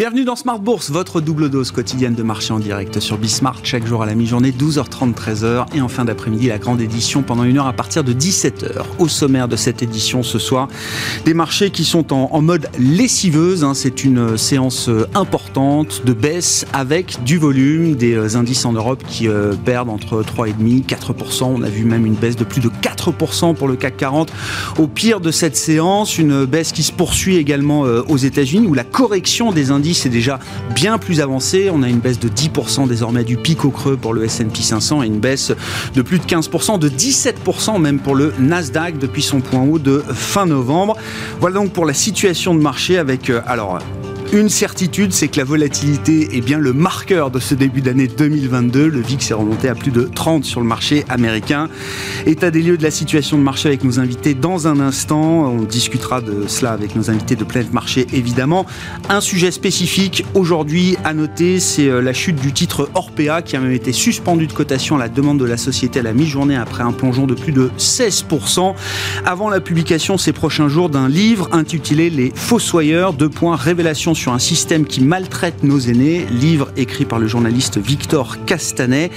Bienvenue dans Smart Bourse, votre double dose quotidienne de marché en direct sur Bismart, chaque jour à la mi-journée, 12h30, 13h, et en fin d'après-midi, la grande édition pendant une heure à partir de 17h. Au sommaire de cette édition ce soir, des marchés qui sont en, mode lessiveuse. Hein. C'est une séance euh, importante de baisse avec du volume, des euh, indices en Europe qui euh, perdent entre 3,5 4%. On a vu même une baisse de plus de 4% pour le CAC 40. Au pire de cette séance, une baisse qui se poursuit également aux États-Unis où la correction des indices c'est déjà bien plus avancé. On a une baisse de 10% désormais du pic au creux pour le S&P 500 et une baisse de plus de 15%, de 17% même pour le Nasdaq depuis son point haut de fin novembre. Voilà donc pour la situation de marché avec euh, alors une certitude, c'est que la volatilité est bien le marqueur de ce début d'année 2022. Le VIX est remonté à plus de 30 sur le marché américain. État des lieux de la situation de marché avec nos invités dans un instant. On discutera de cela avec nos invités de Planète Marché évidemment. Un sujet spécifique aujourd'hui à noter, c'est euh, la chute du titre Orpea qui a même été suspendu de cotation à la demande de la société à la mi-journée après un plongeon de plus de 16% avant la publication ces prochains jours d'un livre intitulé Les Fossoyeurs, deux points révélation sur un système qui maltraite nos aînés, livre écrit par le journaliste Victor Castanet.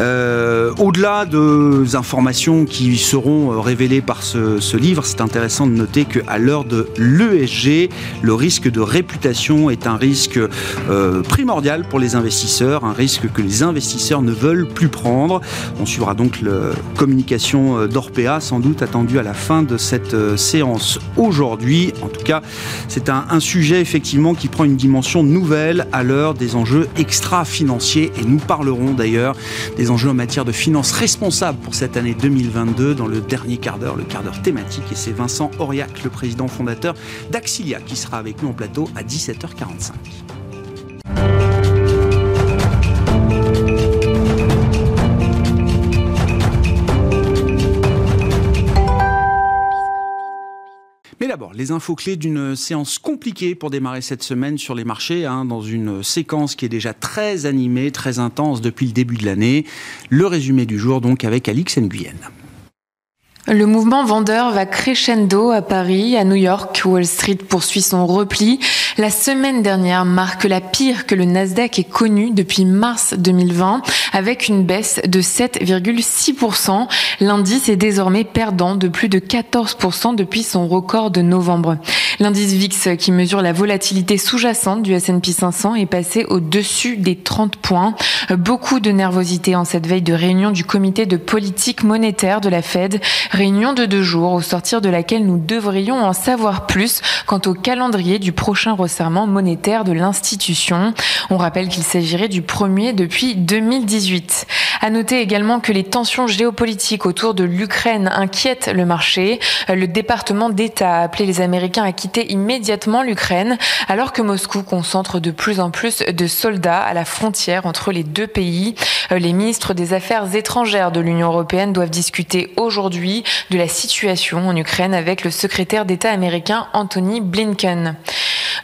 Euh, au-delà des informations qui seront euh, révélées par ce, livre, c'est intéressant de noter qu'à l'heure de l'ESG, le risque de réputation est un risque euh, primordial pour les investisseurs, un risque que les investisseurs ne veulent plus prendre. On suivra donc la communication d'Orpea, sans doute attendue à la fin de cette séance aujourd'hui. En tout cas, c'est un, un sujet effectivement qui prend une dimension nouvelle à l'heure des enjeux extra-financiers. Et nous parlerons d'ailleurs des enjeux en matière de finances responsables pour cette année 2022 dans le dernier quart d'heure, le quart d'heure thématique. Et c'est Vincent Auriac, le président fondateur d'Axilia, qui sera avec nous en plateau à 17h45. Les infos clés d'une séance compliquée pour démarrer cette semaine sur les marchés, hein, dans une séquence qui est déjà très animée, très intense depuis le début de l'année. Le résumé du jour donc avec Alix Nguyen. Le mouvement vendeur va crescendo à Paris, à New York. Wall Street poursuit son repli. La semaine dernière marque la pire que le Nasdaq ait connue depuis mars 2020, avec une baisse de 7,6%. L'indice est désormais perdant de plus de 14% depuis son record de novembre. L'indice VIX, qui mesure la volatilité sous-jacente du S&P 500, est passé au-dessus des 30 points. Beaucoup de nervosité en cette veille de réunion du comité de politique monétaire de la Fed Réunion de deux jours au sortir de laquelle nous devrions en savoir plus quant au calendrier du prochain resserrement monétaire de l'institution. On rappelle qu'il s'agirait du premier depuis 2018. À noter également que les tensions géopolitiques autour de l'Ukraine inquiètent le marché. Le département d'État a appelé les Américains à quitter immédiatement l'Ukraine alors que Moscou concentre de plus en plus de soldats à la frontière entre les deux pays. Les ministres des Affaires étrangères de l'Union européenne doivent discuter aujourd'hui de la situation en Ukraine avec le secrétaire d'État américain Anthony Blinken.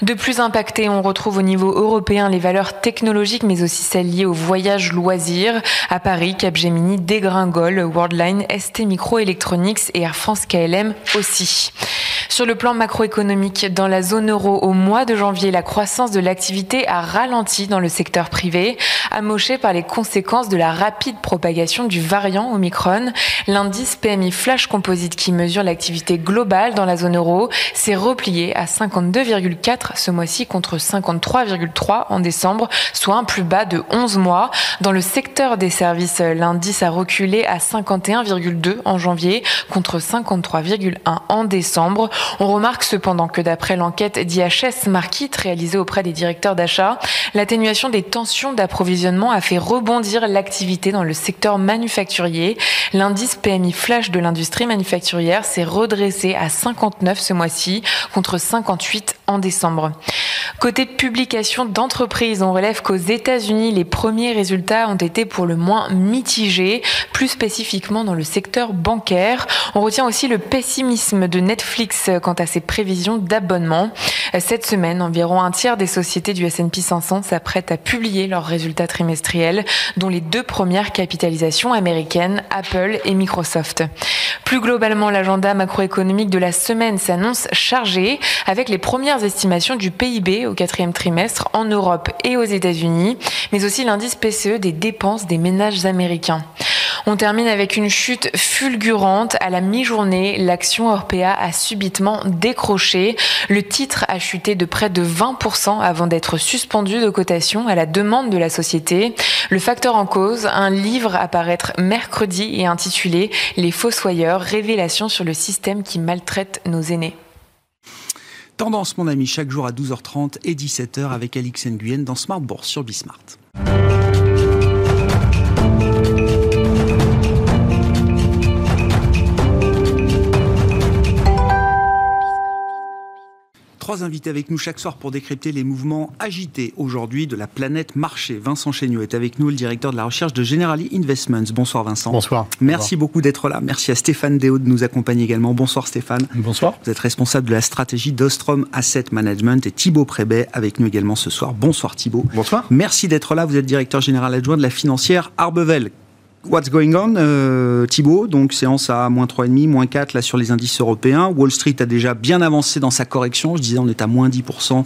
De plus impacté, on retrouve au niveau européen les valeurs technologiques, mais aussi celles liées au voyage loisirs. À Paris, Capgemini dégringole, Worldline, ST Microelectronics et Air France KLM aussi. Sur le plan macroéconomique, dans la zone euro, au mois de janvier, la croissance de l'activité a ralenti dans le secteur privé, amoché par les conséquences de la rapide propagation du variant Omicron. L'indice PMI Flash Composite qui mesure l'activité globale dans la zone euro s'est replié à 52,4 ce mois-ci contre 53,3 en décembre, soit un plus bas de 11 mois. Dans le secteur des services, l'indice a reculé à 51,2 en janvier contre 53,1 en décembre. On remarque cependant que d'après l'enquête d'IHS Market réalisée auprès des directeurs d'achat, l'atténuation des tensions d'approvisionnement a fait rebondir l'activité dans le secteur manufacturier. L'indice PMI flash de l'industrie manufacturière s'est redressé à 59 ce mois-ci contre 58 en décembre. Côté publication d'entreprises, on relève qu'aux États-Unis, les premiers résultats ont été pour le moins mitigés, plus spécifiquement dans le secteur bancaire. On retient aussi le pessimisme de Netflix quant à ses prévisions d'abonnement. Cette semaine, environ un tiers des sociétés du S&P 500 s'apprêtent à publier leurs résultats trimestriels, dont les deux premières capitalisations américaines, Apple et Microsoft. Plus globalement, l'agenda macroéconomique de la semaine s'annonce chargé, avec les premières estimations du PIB au quatrième trimestre en Europe et aux États-Unis, mais aussi l'indice PCE des dépenses des ménages américains. On termine avec une chute fulgurante. À la mi-journée, l'action Orpea a subitement décroché. Le titre a chuté de près de 20% avant d'être suspendu de cotation à la demande de la société. Le facteur en cause, un livre à paraître mercredi et intitulé Les Fossoyeurs, révélation sur le système qui maltraite nos aînés. Tendance, mon ami, chaque jour à 12h30 et 17h avec Alix Nguyen dans Smart Bourse sur Bismart. Trois invités avec nous chaque soir pour décrypter les mouvements agités aujourd'hui de la planète marché. Vincent Chéniaud est avec nous, le directeur de la recherche de Generali Investments. Bonsoir Vincent. Bonsoir. Merci beaucoup d'être là. Merci à Stéphane Déo de nous accompagner également. Bonsoir Stéphane. Bonsoir. Vous êtes responsable de la stratégie d'Ostrom Asset Management et Thibaut Prébet avec nous également ce soir. Bonsoir Thibaut. Bonsoir. Merci d'être là. Vous êtes directeur général adjoint de la financière Arbevel. What's going on, euh, Thibaut Donc séance à moins 3,5, moins 4 là sur les indices européens. Wall Street a déjà bien avancé dans sa correction. Je disais on est à moins 10%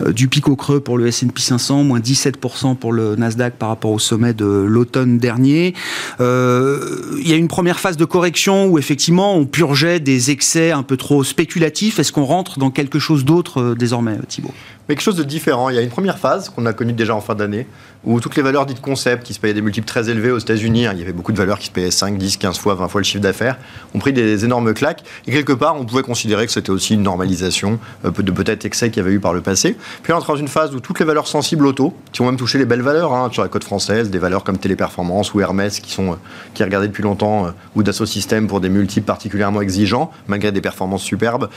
euh, du pic au creux pour le S&P 500, moins 17% pour le Nasdaq par rapport au sommet de l'automne dernier. Euh, il y a une première phase de correction où effectivement on purgeait des excès un peu trop spéculatifs. Est-ce qu'on rentre dans quelque chose d'autre euh, désormais, Thibaut? Mais quelque chose de différent. Il y a une première phase qu'on a connue déjà en fin d'année, où toutes les valeurs dites concept, qui se payaient des multiples très élevés aux États-Unis, hein, il y avait beaucoup de valeurs qui se payaient 5, 10, 15 fois, 20 fois le chiffre d'affaires, ont pris des énormes claques. Et quelque part, on pouvait considérer que c'était aussi une normalisation euh, de peut-être excès qu'il y avait eu par le passé. Puis on entre dans une phase où toutes les valeurs sensibles auto, qui ont même touché les belles valeurs hein, sur la côte française, des valeurs comme Téléperformance ou Hermès, qui sont euh, qui regardé depuis longtemps, euh, ou Dassault Systèmes pour des multiples particulièrement exigeants, malgré des performances superbes,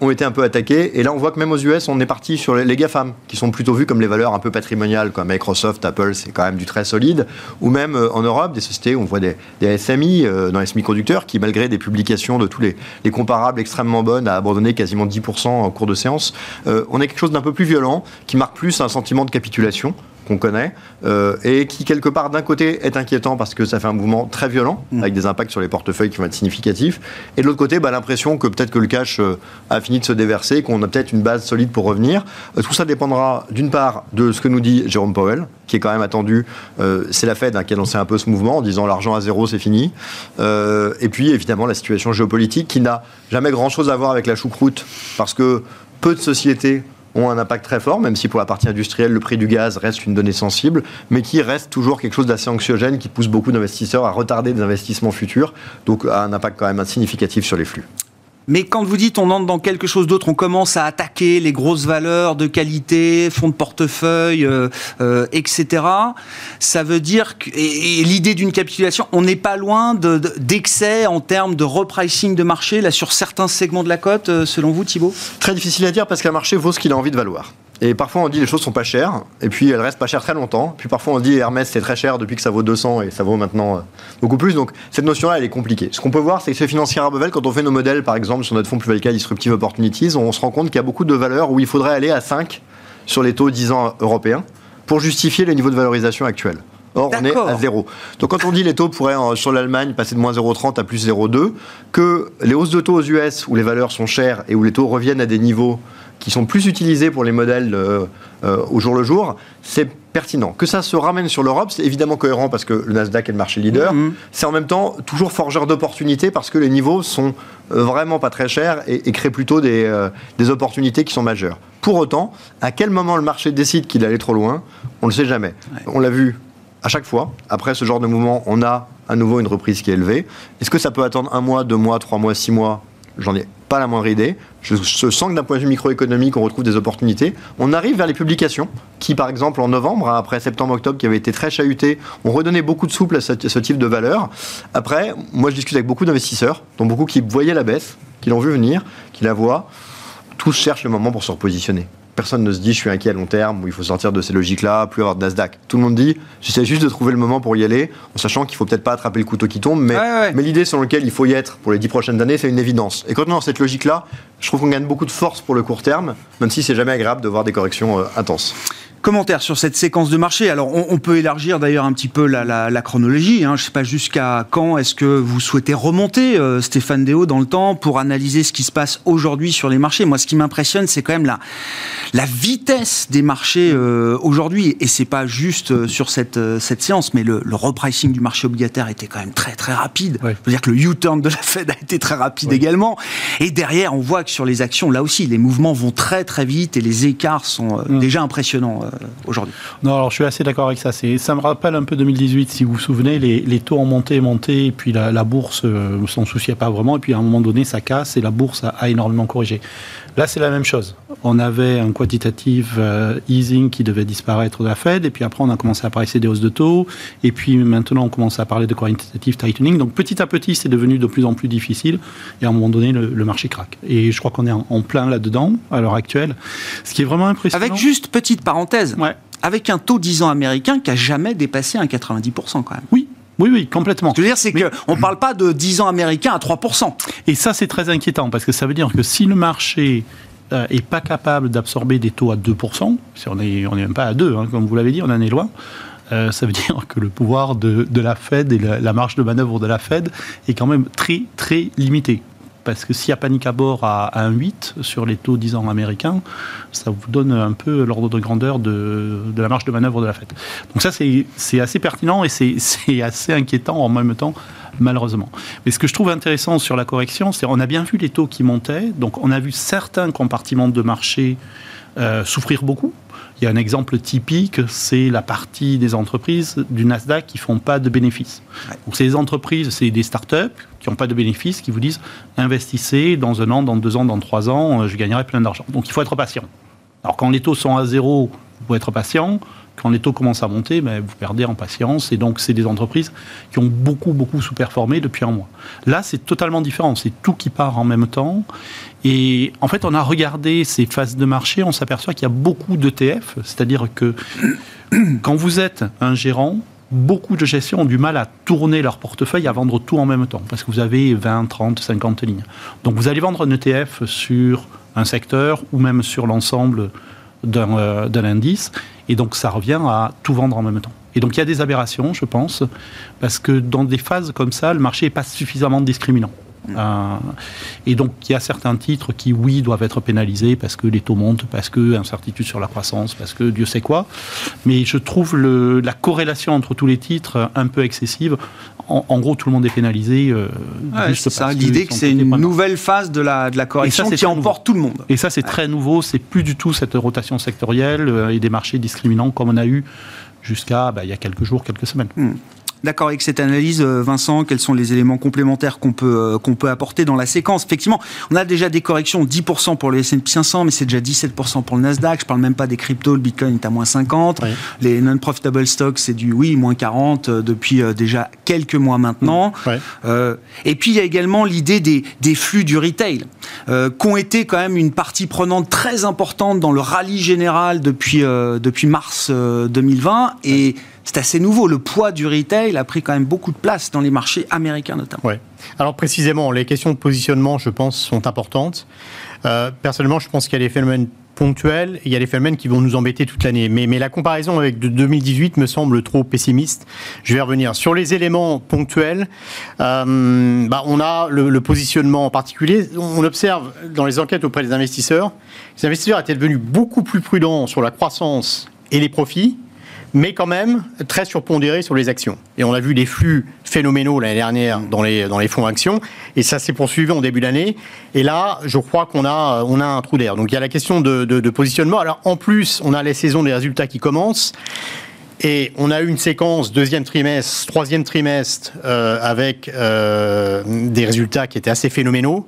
ont été un peu attaquées. Et là, on voit que même aux US, on est parti sur les, les GAFAM, qui sont plutôt vus comme les valeurs un peu patrimoniales, comme Microsoft, Apple, c'est quand même du très solide, ou même euh, en Europe, des sociétés où on voit des, SMI euh, dans les semi-conducteurs qui, malgré des publications de tous les, comparables extrêmement bonnes, a abandonné quasiment 10% en cours de séance. Euh, on a quelque chose d'un peu plus violent, qui marque plus un sentiment de capitulation qu'on connaît, euh, et qui quelque part d'un côté est inquiétant parce que ça fait un mouvement très violent, mm. avec des impacts sur les portefeuilles qui vont être significatifs, et de l'autre côté, bah, l'impression que peut-être que le cash euh, a fini de se déverser, qu'on a peut-être une base solide pour revenir. Euh, tout ça dépendra d'une part de ce que nous dit Jérôme Powell, qui est quand même attendu. c'est la Fed hein, qui a lancé un peu ce mouvement en disant l'argent à zéro, c'est fini. et puis évidemment la situation géopolitique qui n'a jamais grand-chose à voir avec la choucroute, parce que peu de sociétés ont un impact très fort, même si pour la partie industrielle, le prix du gaz reste une donnée sensible, mais qui reste toujours quelque chose d'assez anxiogène, qui pousse beaucoup d'investisseurs à retarder des investissements futurs, donc a un impact quand même significatif sur les flux. Mais quand vous dites on entre dans quelque chose d'autre, on commence à attaquer les grosses valeurs de qualité, fonds de portefeuille, euh, euh, etc. Ça veut dire que et, l'idée d'une capitulation, on n'est pas loin d'excès en termes de repricing de marché là sur certains segments de la cote, euh, selon vous, Thibault? Très difficile à dire parce qu'un marché vaut ce qu'il a envie de valoir. Et parfois on dit les choses sont pas chères, et puis elles restent pas chères très longtemps. Puis parfois on dit Hermès c'est très cher depuis que ça vaut 200 et ça vaut maintenant euh, beaucoup plus. Donc cette notion-là elle est compliquée. Ce qu'on peut voir c'est que chez Financière Arbevel, quand on fait nos modèles par exemple sur notre fonds plus value Disruptive Opportunities, on se rend compte qu'il y a beaucoup de valeurs où il faudrait aller à 5 sur les taux 10 ans européens pour justifier les niveaux de valorisation actuels. Or, on est à zéro. Donc, quand on dit les taux pourraient, sur l'Allemagne, passer de moins 0,30 à plus 0,2, que les hausses de taux aux US, où les valeurs sont chères et où les taux reviennent à des niveaux qui sont plus utilisés pour les modèles euh, euh, au jour le jour, c'est pertinent. Que ça se ramène sur l'Europe, c'est évidemment cohérent parce que le Nasdaq est le marché leader. Mhm. C'est en même temps toujours forgeur d'opportunités parce que les niveaux sont euh, vraiment pas très chers et, créent plutôt des, des, opportunités qui sont majeures. Pour autant, à quel moment le marché décide qu'il allait trop loin, on ne le sait jamais. On l'a vu à chaque fois. Après ce genre de mouvement, on a à nouveau une reprise qui est élevée. Est-ce que ça peut attendre un mois, deux mois, trois mois, six mois? J'en ai pas la moindre idée. Je, sens que d'un point de vue microéconomique, on retrouve des opportunités. On arrive vers les publications, qui par exemple en novembre, hein, après septembre-octobre, qui avait été très chahuté, ont redonné beaucoup de souple à ce, ce type de valeur. Après, moi je discute avec beaucoup d'investisseurs, dont beaucoup qui voyaient la baisse, qui l'ont vu venir, qui la voient. Tous cherchent le moment pour se repositionner personne ne se dit je suis inquiet à long terme ou il faut sortir de ces logiques-là, plus avoir de Nasdaq. Tout le monde dit j'essaie juste de trouver le moment pour y aller, en sachant qu'il faut peut-être pas attraper le couteau qui tombe, mais, mais l'idée sur laquelle il faut y être pour les dix prochaines années, c'est une évidence. Et quand on est dans cette logique-là, je trouve qu'on gagne beaucoup de force pour le court terme, même si c'est jamais agréable de voir des corrections euh, intenses. Commentaire sur cette séquence de marché. Alors, on, peut élargir d'ailleurs un petit peu la, chronologie. Hein. Je ne sais pas jusqu'à quand est-ce que vous souhaitez remonter, euh, Stéphane Déo, dans le temps pour analyser ce qui se passe aujourd'hui sur les marchés. Moi, ce qui m'impressionne, c'est quand même la, la vitesse des marchés euh, aujourd'hui. Et c'est pas juste euh, sur cette, cette séance, mais le, repricing du marché obligataire était quand même très très rapide. Je veux dire que le U-turn de la Fed a été très rapide également. Et derrière, on voit que sur les actions, là aussi, les mouvements vont très très vite et les écarts sont mm. déjà impressionnants. Euh, aujourd'hui. Non, alors je suis assez d'accord avec ça. Ça me rappelle un peu 2018, si vous vous souvenez, les, taux ont monté, monté, et puis la, bourse euh, s'en souciait pas vraiment, et puis à un moment donné, ça casse, et la bourse a, énormément corrigé. Là, c'est la même chose. On avait un quantitative euh, easing qui devait disparaître de la Fed, et puis après, on a commencé à parler des hausses de taux, et puis maintenant, on commence à parler de quantitative tightening. Donc, petit à petit, c'est devenu de plus en plus difficile, et à un moment donné, le, marché craque. Et je crois qu'on est en, en plein là-dedans, à l'heure actuelle. Ce qui est vraiment impressionnant. Avec juste petite parenthèse, avec un taux 10 ans américain qui a jamais dépassé un 90% quand même. Oui, oui, oui, complètement. Ce que je veux dire, c'est qu'on ne parle pas de 10 ans américains à 3%. Et ça, c'est très inquiétant, parce que ça veut dire que si le marché n'est euh, pas capable d'absorber des taux à 2%, si on n'est on est même pas à 2, hein, comme vous l'avez dit, on en est loin, euh, ça veut dire que le pouvoir de, la Fed et la, la, marge de manœuvre de la Fed est quand même très, très limité parce que s'il y a panique à bord à, 1,8 sur les taux 10 ans américains, ça vous donne un peu l'ordre de grandeur de, la marge de manœuvre de la Fed. Donc ça, c'est assez pertinent et c'est assez inquiétant en même temps, malheureusement. Mais ce que je trouve intéressant sur la correction, c'est qu'on a bien vu les taux qui montaient, donc on a vu certains compartiments de marché euh, souffrir beaucoup. Il y a un exemple typique, c'est la partie des entreprises du Nasdaq qui font pas de bénéfices. Donc ces entreprises, c'est des startups qui n'ont pas de bénéfices, qui vous disent investissez dans un an, dans deux ans, dans trois ans, euh, je gagnerai plein d'argent. Donc il faut être patient. Alors quand les taux sont à zéro, vous pouvez être patient. Quand les taux commencent à monter, ben, vous perdez en patience. Et donc, c'est des entreprises qui ont beaucoup, beaucoup sous-performé depuis un mois. Là, c'est totalement différent. C'est tout qui part en même temps. Et en fait, on a regardé ces phases de marché, on s'aperçoit qu'il y a beaucoup d'ETF, c'est-à-dire que quand vous êtes un gérant, beaucoup de gestions ont du mal à tourner leur portefeuille, à vendre tout en même temps, parce que vous avez 20, 30, 50 lignes. Donc vous allez vendre un ETF sur un secteur ou même sur l'ensemble d'un euh, indice, et donc ça revient à tout vendre en même temps. Et donc il y a des aberrations, je pense, parce que dans des phases comme ça, le marché n'est pas suffisamment discriminant. Euh, et donc, il y a certains titres qui, oui, doivent être pénalisés parce que les taux montent, parce que incertitude sur la croissance, parce que Dieu sait quoi. Mais je trouve le, la corrélation entre tous les titres un peu excessive. En, gros, tout le monde est pénalisé. Euh, c'est ça, l'idée que c'est une nouvelle phase de la, de la correction qui emporte tout le monde. Et ça, c'est très nouveau. C'est plus du tout cette rotation sectorielle euh, et des marchés discriminants comme on a eu jusqu'à bah, il y a quelques jours, quelques semaines. Hmm. D'accord avec cette analyse, euh, Vincent. Quels sont les éléments complémentaires qu'on peut euh, qu'on peut apporter dans la séquence? Effectivement, on a déjà des corrections 10% pour le S&P 500, mais c'est déjà 17% pour le Nasdaq. Je parle même pas des cryptos. Le Bitcoin est à moins 50. Les non-profitable stocks, c'est du oui moins 40 euh, depuis déjà quelques mois maintenant. et puis il y a également l'idée des, des flux du retail, euh, qui ont été quand même une partie prenante très importante dans le rallye général depuis depuis mars 2020 et c'est assez nouveau. Le poids du retail a pris quand même beaucoup de place dans les marchés américains notamment. Ouais. Alors précisément, les questions de positionnement, je pense, sont importantes. Euh, personnellement, je pense qu'il y a des phénomènes ponctuels il y a des phénomènes qui vont nous embêter toute l'année. Mais, mais, la comparaison avec 2018 me semble trop pessimiste. Je vais revenir. Sur les éléments ponctuels, euh, bah, on a le, le, positionnement en particulier. On observe dans les enquêtes auprès des investisseurs, les investisseurs étaient devenus beaucoup plus prudents sur la croissance et les profits mais quand même très surpondéré sur les actions. Et on a vu des flux phénoménaux l'année dernière dans les, dans les fonds actions, et ça s'est poursuivi en début d'année. Et là, je crois qu'on a, on a un trou d'air. Donc il y a la question de, de, de positionnement. Alors en plus, on a les saisons des résultats qui commencent. Et on a eu une séquence deuxième trimestre, troisième trimestre euh, avec euh, des résultats qui étaient assez phénoménaux.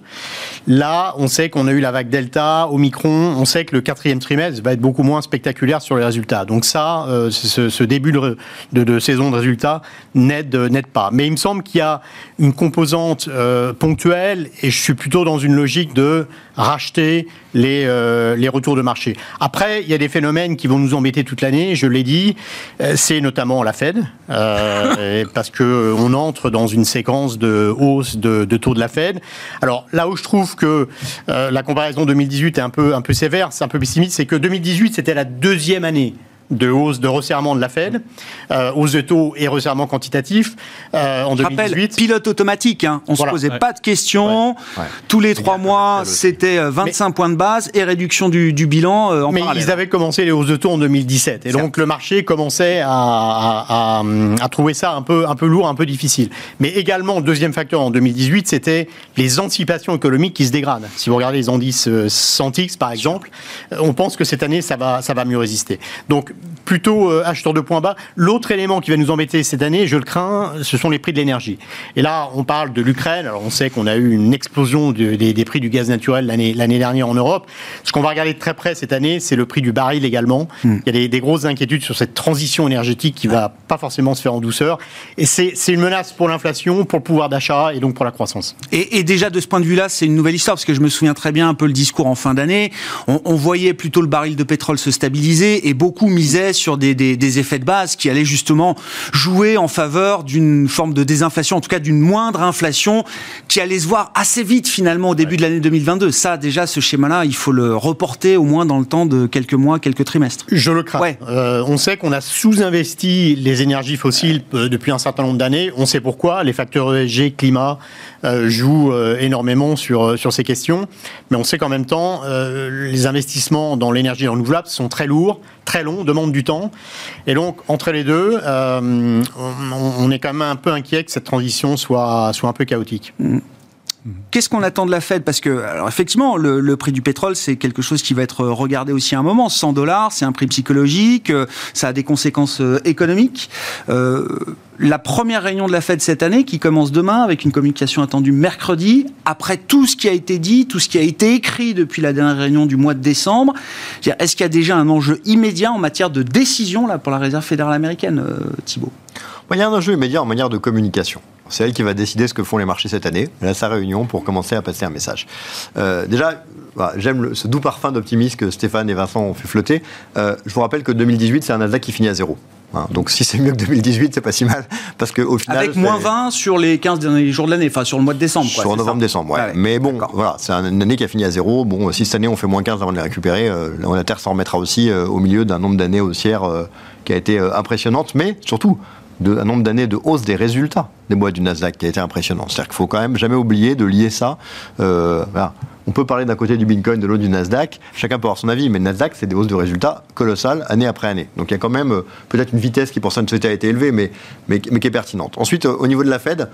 Là, on sait qu'on a eu la vague Delta, Omicron. On sait que le quatrième trimestre va être beaucoup moins spectaculaire sur les résultats. Donc ça, euh, ce, début de, saison de résultats n'aide pas. Mais il me semble qu'il y a une composante ponctuelle et je suis plutôt dans une logique de racheter les, les retours de marché. Après, il y a des phénomènes qui vont nous embêter toute l'année, je l'ai dit, c'est notamment la Fed, euh, parce que on entre dans une séquence de hausse de, de, taux de la Fed. Alors là où je trouve que la comparaison 2018 est un peu, un peu sévère, c'est un peu pessimiste, c'est que 2018 c'était la deuxième année de hausse, de resserrement de la Fed, euh, hausse de taux et resserrement quantitatif euh, en 2018. Rappel, pilote automatique, hein. on ne se posait pas de questions. Tous les trois mois, c'était 25 points de base et réduction du, bilan en Mais ils avaient commencé les hausses de taux en 2017 et donc le marché commençait à, à, trouver ça un peu, un peu lourd, un peu difficile. Mais également, deuxième facteur en 2018, c'était les anticipations économiques qui se dégradent. Si vous regardez les indices Santix, par exemple, on pense que cette année, ça va, ça va mieux résister. Donc, plutôt euh, acheteur de points bas. L'autre élément qui va nous embêter cette année, je le crains, ce sont les prix de l'énergie. Et là, on parle de l'Ukraine. Alors, on sait qu'on a eu une explosion des, prix du gaz naturel l'année dernière en Europe. Ce qu'on va regarder de très près cette année, c'est le prix du baril également. Hmm. Il y a des, grosses inquiétudes sur cette transition énergétique qui va pas forcément se faire en douceur. Et c'est une menace pour l'inflation, pour le pouvoir d'achat et donc pour la croissance. Et, et déjà, de ce point de vue-là, c'est une nouvelle histoire parce que je me souviens très bien un peu le discours en fin d'année. On, on voyait plutôt le baril de pétrole se stabiliser et beaucoup misaient sur des, des, effets de base qui allaient justement jouer en faveur d'une forme de désinflation, en tout cas d'une moindre inflation qui allait se voir assez vite finalement au début de l'année 2022. Ça, déjà, ce schéma-là, il faut le reporter au moins dans le temps de quelques mois, quelques trimestres. Je le crains. Euh, on sait qu'on a sous-investi les énergies fossiles euh, depuis un certain nombre d'années. On sait pourquoi. Les facteurs ESG, climat, euh, jouent énormément sur, sur ces questions. Mais on sait qu'en même temps, les investissements dans l'énergie renouvelable sont très lourds, très longs, demandent du temps. Et donc, entre les deux, euh, on, est quand même un peu inquiet que cette transition soit, soit un peu chaotique. Mm. Qu'est-ce qu'on attend de la Fed? Parce que, effectivement, le, prix du pétrole, c'est quelque chose qui va être regardé aussi à un moment. 100 dollars, c'est un prix psychologique, euh, ça a des conséquences euh, économiques. Euh, la première réunion de la Fed cette année, qui commence demain, avec une communication attendue mercredi, après tout ce qui a été dit, tout ce qui a été écrit depuis la dernière réunion du mois de décembre, est-ce qu'il y a déjà un enjeu immédiat en matière de décision pour la Réserve fédérale américaine, Thibault? Il y a un enjeu immédiat en manière de communication. C'est elle qui va décider ce que font les marchés cette année. Elle a sa réunion pour commencer à passer un message. Euh, déjà, bah, j'aime ce doux parfum d'optimisme que Stéphane et Vincent ont fait flotter. Euh, je vous rappelle que 2018, c'est un Nasdaq qui finit à zéro. Hein, donc si c'est mieux que 2018, c'est pas si mal. Parce qu'au final. Avec moins 20 sur les 15 derniers jours de l'année, enfin sur le mois de décembre. sur novembre-décembre, ouais. Mais bon, voilà, c'est une année qui a fini à zéro. Bon, si cette année on fait moins 15 avant de les récupérer, euh, la Terre s'en remettra aussi au milieu d'un nombre d'années haussières qui a été impressionnante. Mais surtout, un nombre d'années de hausse des résultats des boîtes du Nasdaq qui a été impressionnant. C'est-à-dire qu'il faut quand même jamais oublier de lier ça. Euh, On peut parler d'un côté du Bitcoin, de l'autre du Nasdaq. Chacun peut avoir son avis, mais le Nasdaq, c'est des hausses de résultats colossales année après année. Donc il y a quand même euh, peut-être une vitesse qui pour ça ne a été élevée, mais, mais, qui est pertinente. Ensuite, euh, au niveau de la Fed,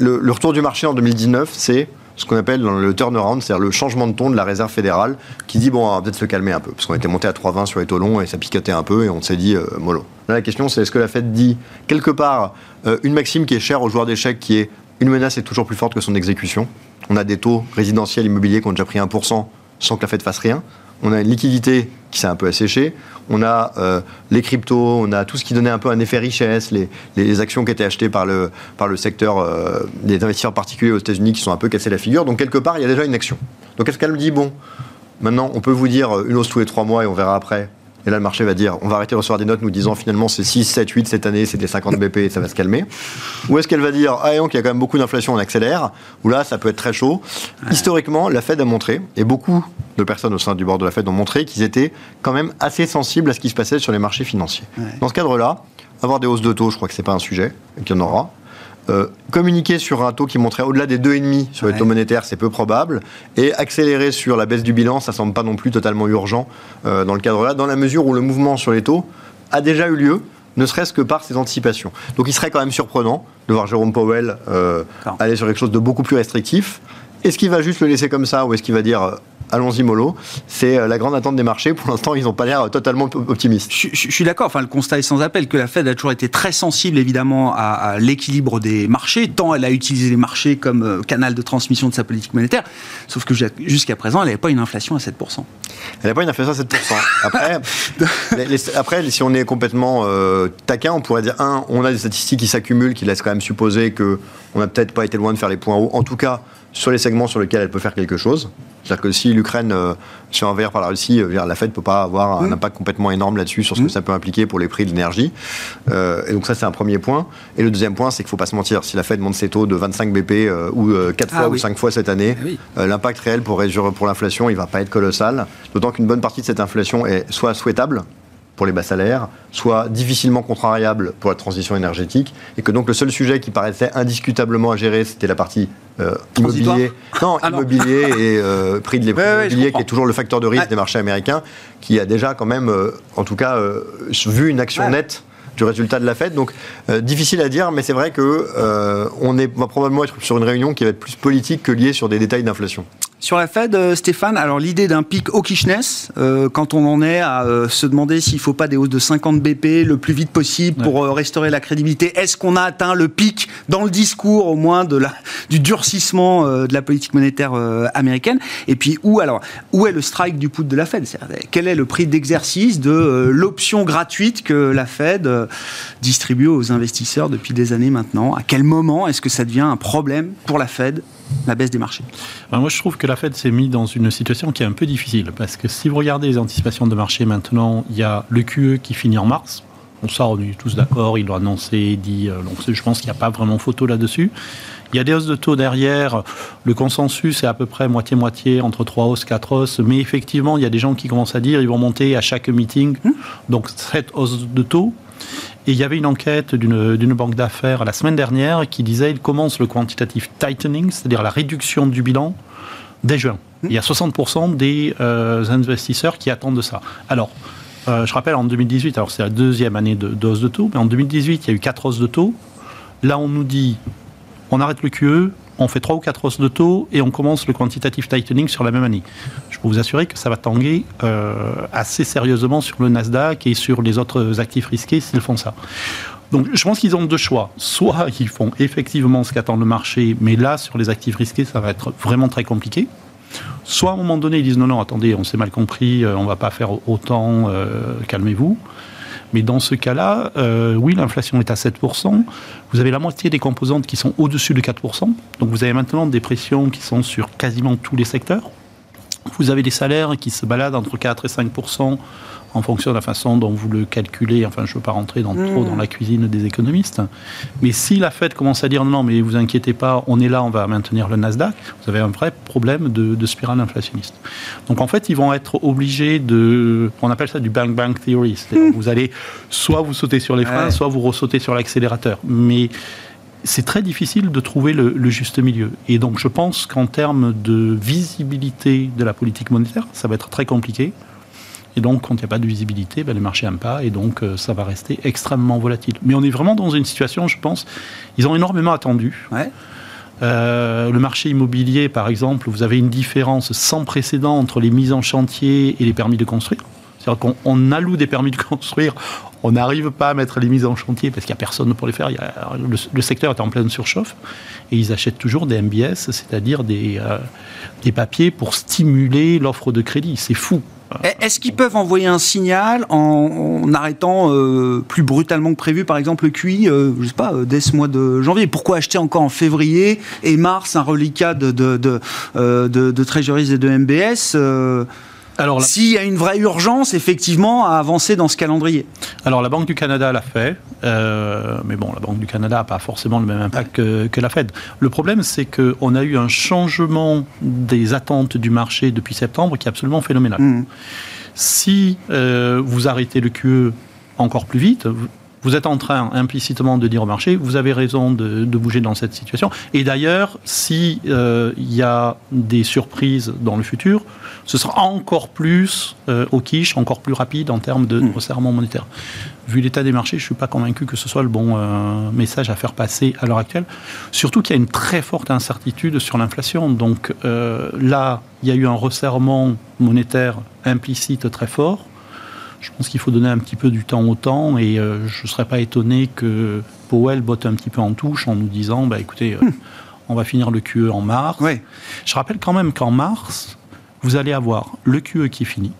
le, retour du marché en 2019, c'est ce qu'on appelle le turnaround, c'est-à-dire le changement de ton de la réserve fédérale, qui dit bon, on va peut-être se calmer un peu, parce qu'on était monté à 3,20 sur les taux longs et ça picotait un peu, et on s'est dit mollo. Là, la question, c'est est-ce que la Fed dit quelque part euh, une maxime qui est chère aux joueurs d'échecs, qui est une menace est toujours plus forte que son exécution? On a des taux résidentiels immobiliers qui ont déjà pris 1% sans que la Fed fasse rien. On a une liquidité qui s'est un peu asséchée. On a euh, les cryptos, on a tout ce qui donnait un peu un effet richesse, les, actions qui étaient achetées par le, secteur euh, des investisseurs particuliers aux États-Unis qui sont un peu cassés la figure. Donc, quelque part, il y a déjà une action. Donc, est-ce qu'elle me dit, bon, maintenant, on peut vous dire une hausse tous les trois mois et on verra après? Et là, le marché va dire on va arrêter de recevoir des notes nous disant finalement c'est 6, 7, 8 cette année, c'était 50 BP et ça va se calmer. Ou est-ce qu'elle va dire ah, donc il y a quand même beaucoup d'inflation, on accélère Ou là, ça peut être très chaud. Historiquement, la Fed a montré, et beaucoup de personnes au sein du bord de la Fed ont montré qu'ils étaient quand même assez sensibles à ce qui se passait sur les marchés financiers. Dans ce cadre-là, avoir des hausses de taux, je crois que c'est pas un sujet, et qu'il y en aura. Euh, communiquer sur un taux qui montrait au-delà des 2,5 sur les taux monétaires, c'est peu probable. Et accélérer sur la baisse du bilan, ça semble pas non plus totalement urgent euh, dans le cadre-là, dans la mesure où le mouvement sur les taux a déjà eu lieu ne serait-ce que par ces anticipations. Donc il serait quand même surprenant de voir Jérôme Powell euh, aller sur quelque chose de beaucoup plus restrictif. Est-ce qu'il va juste le laisser comme ça ou est-ce qu'il va dire allons-y mollo. C'est euh, la grande attente des marchés. Pour l'instant, ils n'ont pas l'air totalement optimistes. Je, suis d'accord. Enfin, le constat est sans appel que la Fed a toujours été très sensible, évidemment, à, l'équilibre des marchés. Tant elle a utilisé les marchés comme euh, canal de transmission de sa politique monétaire. Sauf que jusqu'à présent, elle n'avait pas une inflation à 7%. Elle n'avait pas une inflation à 7%. Après, après si on est complètement euh, taquin, on pourrait dire un, on a des statistiques qui s'accumulent, qui laissent quand même supposer que on n'a peut-être pas été loin de faire les points hauts. En tout cas, sur les segments sur lesquels elle peut faire quelque chose. C'est-à-dire que si l'Ukraine euh, se envers par la Russie, euh, la Fed ne peut pas avoir un mmh. impact complètement énorme là-dessus sur ce que mmh. ça peut impliquer pour les prix de l'énergie. Euh, et donc ça, c'est un premier point. Et le deuxième point, c'est qu'il ne faut pas se mentir. Si la Fed monte ses taux de 25 BP ou 4 fois ah ou 5 fois cette année, ah l'impact réel pour, pour l'inflation, il ne va pas être colossal. D'autant qu'une bonne partie de cette inflation est soit souhaitable, pour les bas salaires, soit difficilement contrariable pour la transition énergétique, et que donc le seul sujet qui paraissait indiscutablement à gérer, c'était la partie euh, immobilier, non, Ah non. immobilier et euh, prix de ouais, l'immobilier, qui est toujours le facteur de risque Ouais. des marchés américains, qui a déjà quand même, euh, en tout cas, vu une action Ouais. nette du résultat de la Fed. Donc, euh, difficile à dire, mais c'est vrai que euh, on est, va probablement être sur une réunion qui va être plus politique que liée sur des détails d'inflation. Sur la Fed, euh, Stéphane, alors l'idée d'un pic hawkishness, euh, quand on en est à euh, se demander s'il ne faut pas des hausses de 50 BP le plus vite possible pour euh, restaurer la crédibilité, est-ce qu'on a atteint le pic dans le discours au moins de la, du durcissement de la politique monétaire américaine? Et puis où alors où est le strike du put de la Fed? Quel est le prix d'exercice de l'option gratuite que la Fed distribue aux investisseurs depuis des années maintenant? À quel moment est-ce que ça devient un problème pour la Fed la baisse des marchés Ben, moi, je trouve que la Fed s'est mise dans une situation qui est un peu difficile. Parce que si vous regardez les anticipations de marché maintenant, il y a le QE qui finit en mars. Bon, ça, on est tous d'accord, il l'a annoncé, dit. euh, donc, je pense qu'il n'y a pas vraiment photo là-dessus. Il y a des hausses de taux derrière. Le consensus est à peu près moitié-moitié, entre 3 hausses, 4 hausses. Mais effectivement, il y a des gens qui commencent à dire ils vont monter à chaque meeting. Donc, 7 hausses de taux. Et il y avait une enquête d'une banque d'affaires la semaine dernière qui disait il commence le quantitative tightening, c'est-à-dire la réduction du bilan, dès juin. Il y a 60% des euh, investisseurs qui attendent ça. Alors, euh, je rappelle, en 2018, alors c'est la deuxième année de, de hausse de taux, mais en 2018, il y a eu quatre hausses de taux. Là, on nous dit, on arrête le QE, on fait trois ou quatre hausses de taux et on commence le quantitative tightening sur la même année. Je peux vous assurer que ça va tanguer euh, assez sérieusement sur le Nasdaq et sur les autres actifs risqués s'ils font ça. Donc je pense qu'ils ont deux choix. Soit ils font effectivement ce qu'attend le marché, mais là, sur les actifs risqués, ça va être vraiment très compliqué. Soit à un moment donné, ils disent non, non, attendez, on s'est mal compris, euh, on va pas faire autant, euh, calmez-vous. Mais dans ce cas-là, euh, oui, l'inflation est à 7%. Vous avez la moitié des composantes qui sont au-dessus de 4%. Donc vous avez maintenant des pressions qui sont sur quasiment tous les secteurs. Vous avez des salaires qui se baladent entre 4 et 5% en fonction de la façon dont vous le calculez. Enfin, je ne veux pas rentrer dans, trop dans la cuisine des économistes. Mais si la Fed commence à dire non, mais vous inquiétez pas, on est là, on va maintenir le Nasdaq, vous avez un vrai problème de, de spirale inflationniste. Donc en fait, ils vont être obligés de. On appelle ça du bang bang theory. C'est-à-dire Vous allez soit vous sautez sur les freins, Ouais. soit vous ressautez sur l'accélérateur. Mais c'est très difficile de trouver le, le juste milieu. Et donc je pense qu'en termes de visibilité de la politique monétaire, ça va être très compliqué. Et donc, quand il n'y a pas de visibilité, ben, les marchés n'aiment pas, et donc euh, ça va rester extrêmement volatile. Mais on est vraiment dans une situation, je pense, ils ont énormément attendu. Ouais. Euh, le marché immobilier, par exemple, vous avez une différence sans précédent entre les mises en chantier et les permis de construire. C'est-à-dire qu'on on alloue des permis de construire, on n'arrive pas à mettre les mises en chantier parce qu'il n'y a personne pour les faire. Il y a- le, le secteur est en pleine surchauffe et ils achètent toujours des MBS, c'est-à-dire des, euh, des papiers pour stimuler l'offre de crédit. C'est fou. Est-ce qu'ils peuvent envoyer un signal en, arrêtant euh, plus brutalement que prévu, par exemple, le QI, euh, je sais pas, euh, dès ce mois de janvier? Pourquoi acheter encore en février et mars un reliquat de, de, de, euh, de, de et de MBS euh, Alors, la- S'il y a une vraie urgence, effectivement, à avancer dans ce calendrier. Alors la Banque du Canada l'a fait, euh, mais bon, la Banque du Canada n'a pas forcément le même impact que, que la Fed. Le problème, c'est qu'on a eu un changement des attentes du marché depuis septembre qui est absolument phénoménal. Mhm. Si euh, vous arrêtez le QE encore plus vite, vous- êtes en train implicitement de dire au marché, vous avez raison de, de bouger dans cette situation. Et d'ailleurs, si euh, il y a des surprises dans le futur, ce sera encore plus euh, au quiche, encore plus rapide en termes de Mm. resserrement monétaire. Vu l'état des marchés, je ne suis pas convaincu que ce soit le bon euh, message à faire passer à l'heure actuelle. Surtout qu'il y a une très forte incertitude sur l'inflation. Donc euh, là, il y a eu un resserrement monétaire implicite très fort. Je pense qu'il faut donner un petit peu du temps au temps et euh, je ne serais pas étonné que Powell botte un petit peu en touche en nous disant bah, écoutez, euh, on va finir le QE en mars. Je rappelle quand même qu'en mars, vous allez avoir le QE qui est fini,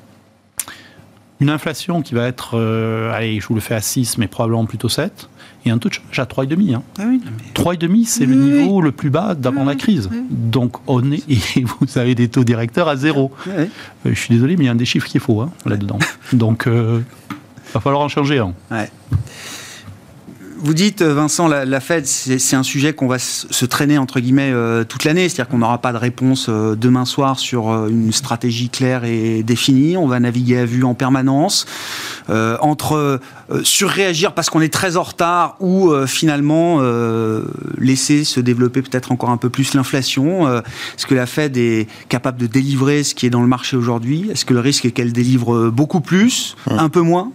une inflation qui va être, euh, allez, je vous le fais à 6, mais probablement plutôt 7, et un taux de chômage à 3,5. Hein. Ah oui, mais- 3,5, c'est le oui. niveau le plus bas d'avant la crise. Donc, on est, et vous avez des taux directeurs à zéro. Ouais. Euh, je suis désolé, mais il y a un des chiffres qui est faux hein, là-dedans. Donc, il va falloir en changer un. Ouais. Vous dites, Vincent, la, Fed, c'est un sujet qu'on va se traîner, entre guillemets, toute l'année. C'est-à-dire qu'on n'aura pas de réponse demain soir sur une stratégie claire et définie. On va naviguer à vue en permanence. entre surréagir parce qu'on est très en retard ou finalement laisser se développer peut-être encore un peu plus l'inflation Est-ce que la Fed est capable de délivrer ce qui est dans le marché aujourd'hui? Est-ce que le risque est qu'elle délivre beaucoup plus, hum. un peu moins?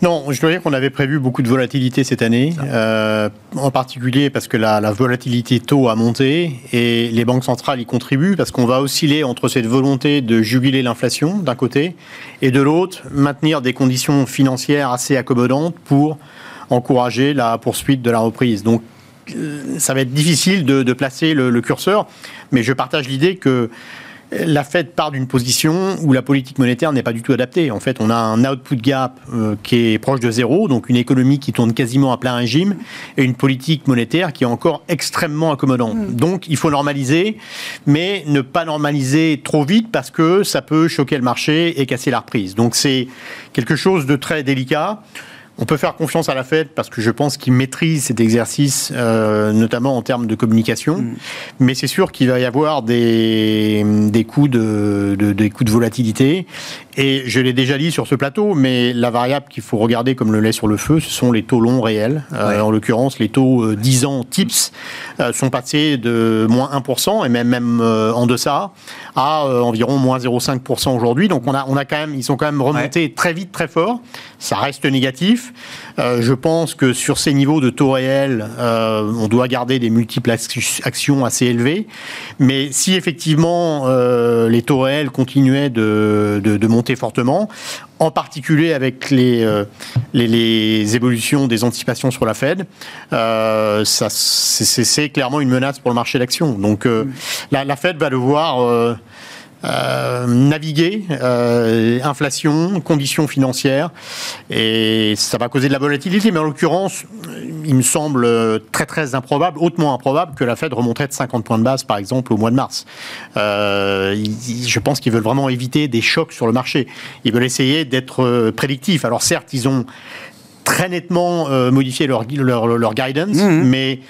Non, je dois dire qu'on avait prévu beaucoup de volatilité cette année, euh, en particulier parce que la, volatilité taux a monté et les banques centrales y contribuent parce qu'on va osciller entre cette volonté de juguler l'inflation d'un côté et de l'autre maintenir des conditions financières assez accommodantes pour encourager la poursuite de la reprise. Donc euh, ça va être difficile de, placer le, curseur, mais je partage l'idée que la Fed part d'une position où la politique monétaire n'est pas du tout adaptée. En fait, on a un output gap euh, qui est proche de zéro, donc une économie qui tourne quasiment à plein régime, et une politique monétaire qui est encore extrêmement accommodante. Mm. Donc, il faut normaliser, mais ne pas normaliser trop vite parce que ça peut choquer le marché et casser la reprise. Donc, c'est quelque chose de très délicat. On peut faire confiance à la Fed parce que je pense qu'il maîtrise cet exercice, euh, notamment en termes de communication. Mm. Mais c'est sûr qu'il va y avoir des, des, coups de, des coups de volatilité. Et je l'ai déjà dit sur ce plateau, mais la variable qu'il faut regarder comme le lait sur le feu, ce sont les taux longs réels. Euh, en l'occurrence, les taux 10 euh, ans TIPS sont passés de moins 1% et même, même en deçà à environ moins 0,5% aujourd'hui. Donc on a, on a quand même, ils sont quand même remontés très vite, très fort. Ça reste négatif. Euh, je pense que sur ces niveaux de taux réels, euh, on doit garder des multiples actions assez élevées. Mais si effectivement euh, les taux réels continuaient de, monter fortement, en particulier avec les, les, évolutions des anticipations sur la Fed, c'est clairement une menace pour le marché d'actions. Donc la, la, Fed va devoir euh, naviguer, euh, inflation, conditions financières, et ça va causer de la volatilité. Mais en l'occurrence, il me semble très très improbable, hautement improbable, que la Fed remonterait de 50 points de base, par exemple, au mois de mars. Euh, je pense qu'ils veulent vraiment éviter des chocs sur le marché. Ils veulent essayer d'être prédictifs. Alors certes, ils ont très nettement modifié leur, leur, guidance, mmh. mais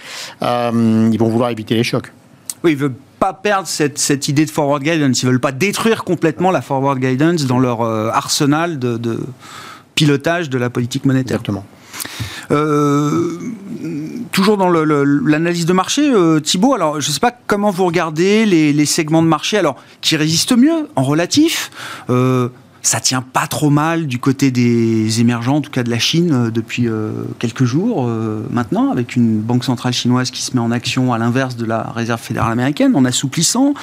ils vont vouloir éviter les chocs. Oui, ils veulent pas perdre cette, cette, idée de forward guidance. Ils veulent pas détruire complètement la forward guidance dans leur euh, arsenal de, de, pilotage de la politique monétaire. Exactement. Euh, toujours dans l'analyse de marché, euh, Thibault, alors je ne sais pas comment vous regardez les, les, segments de marché alors, qui résistent mieux en relatif. Euh, ça tient pas trop mal du côté des émergents, en tout cas de la Chine, euh, depuis euh, quelques jours euh, maintenant, avec une banque centrale chinoise qui se met en action à l'inverse de la réserve fédérale américaine, en assouplissant.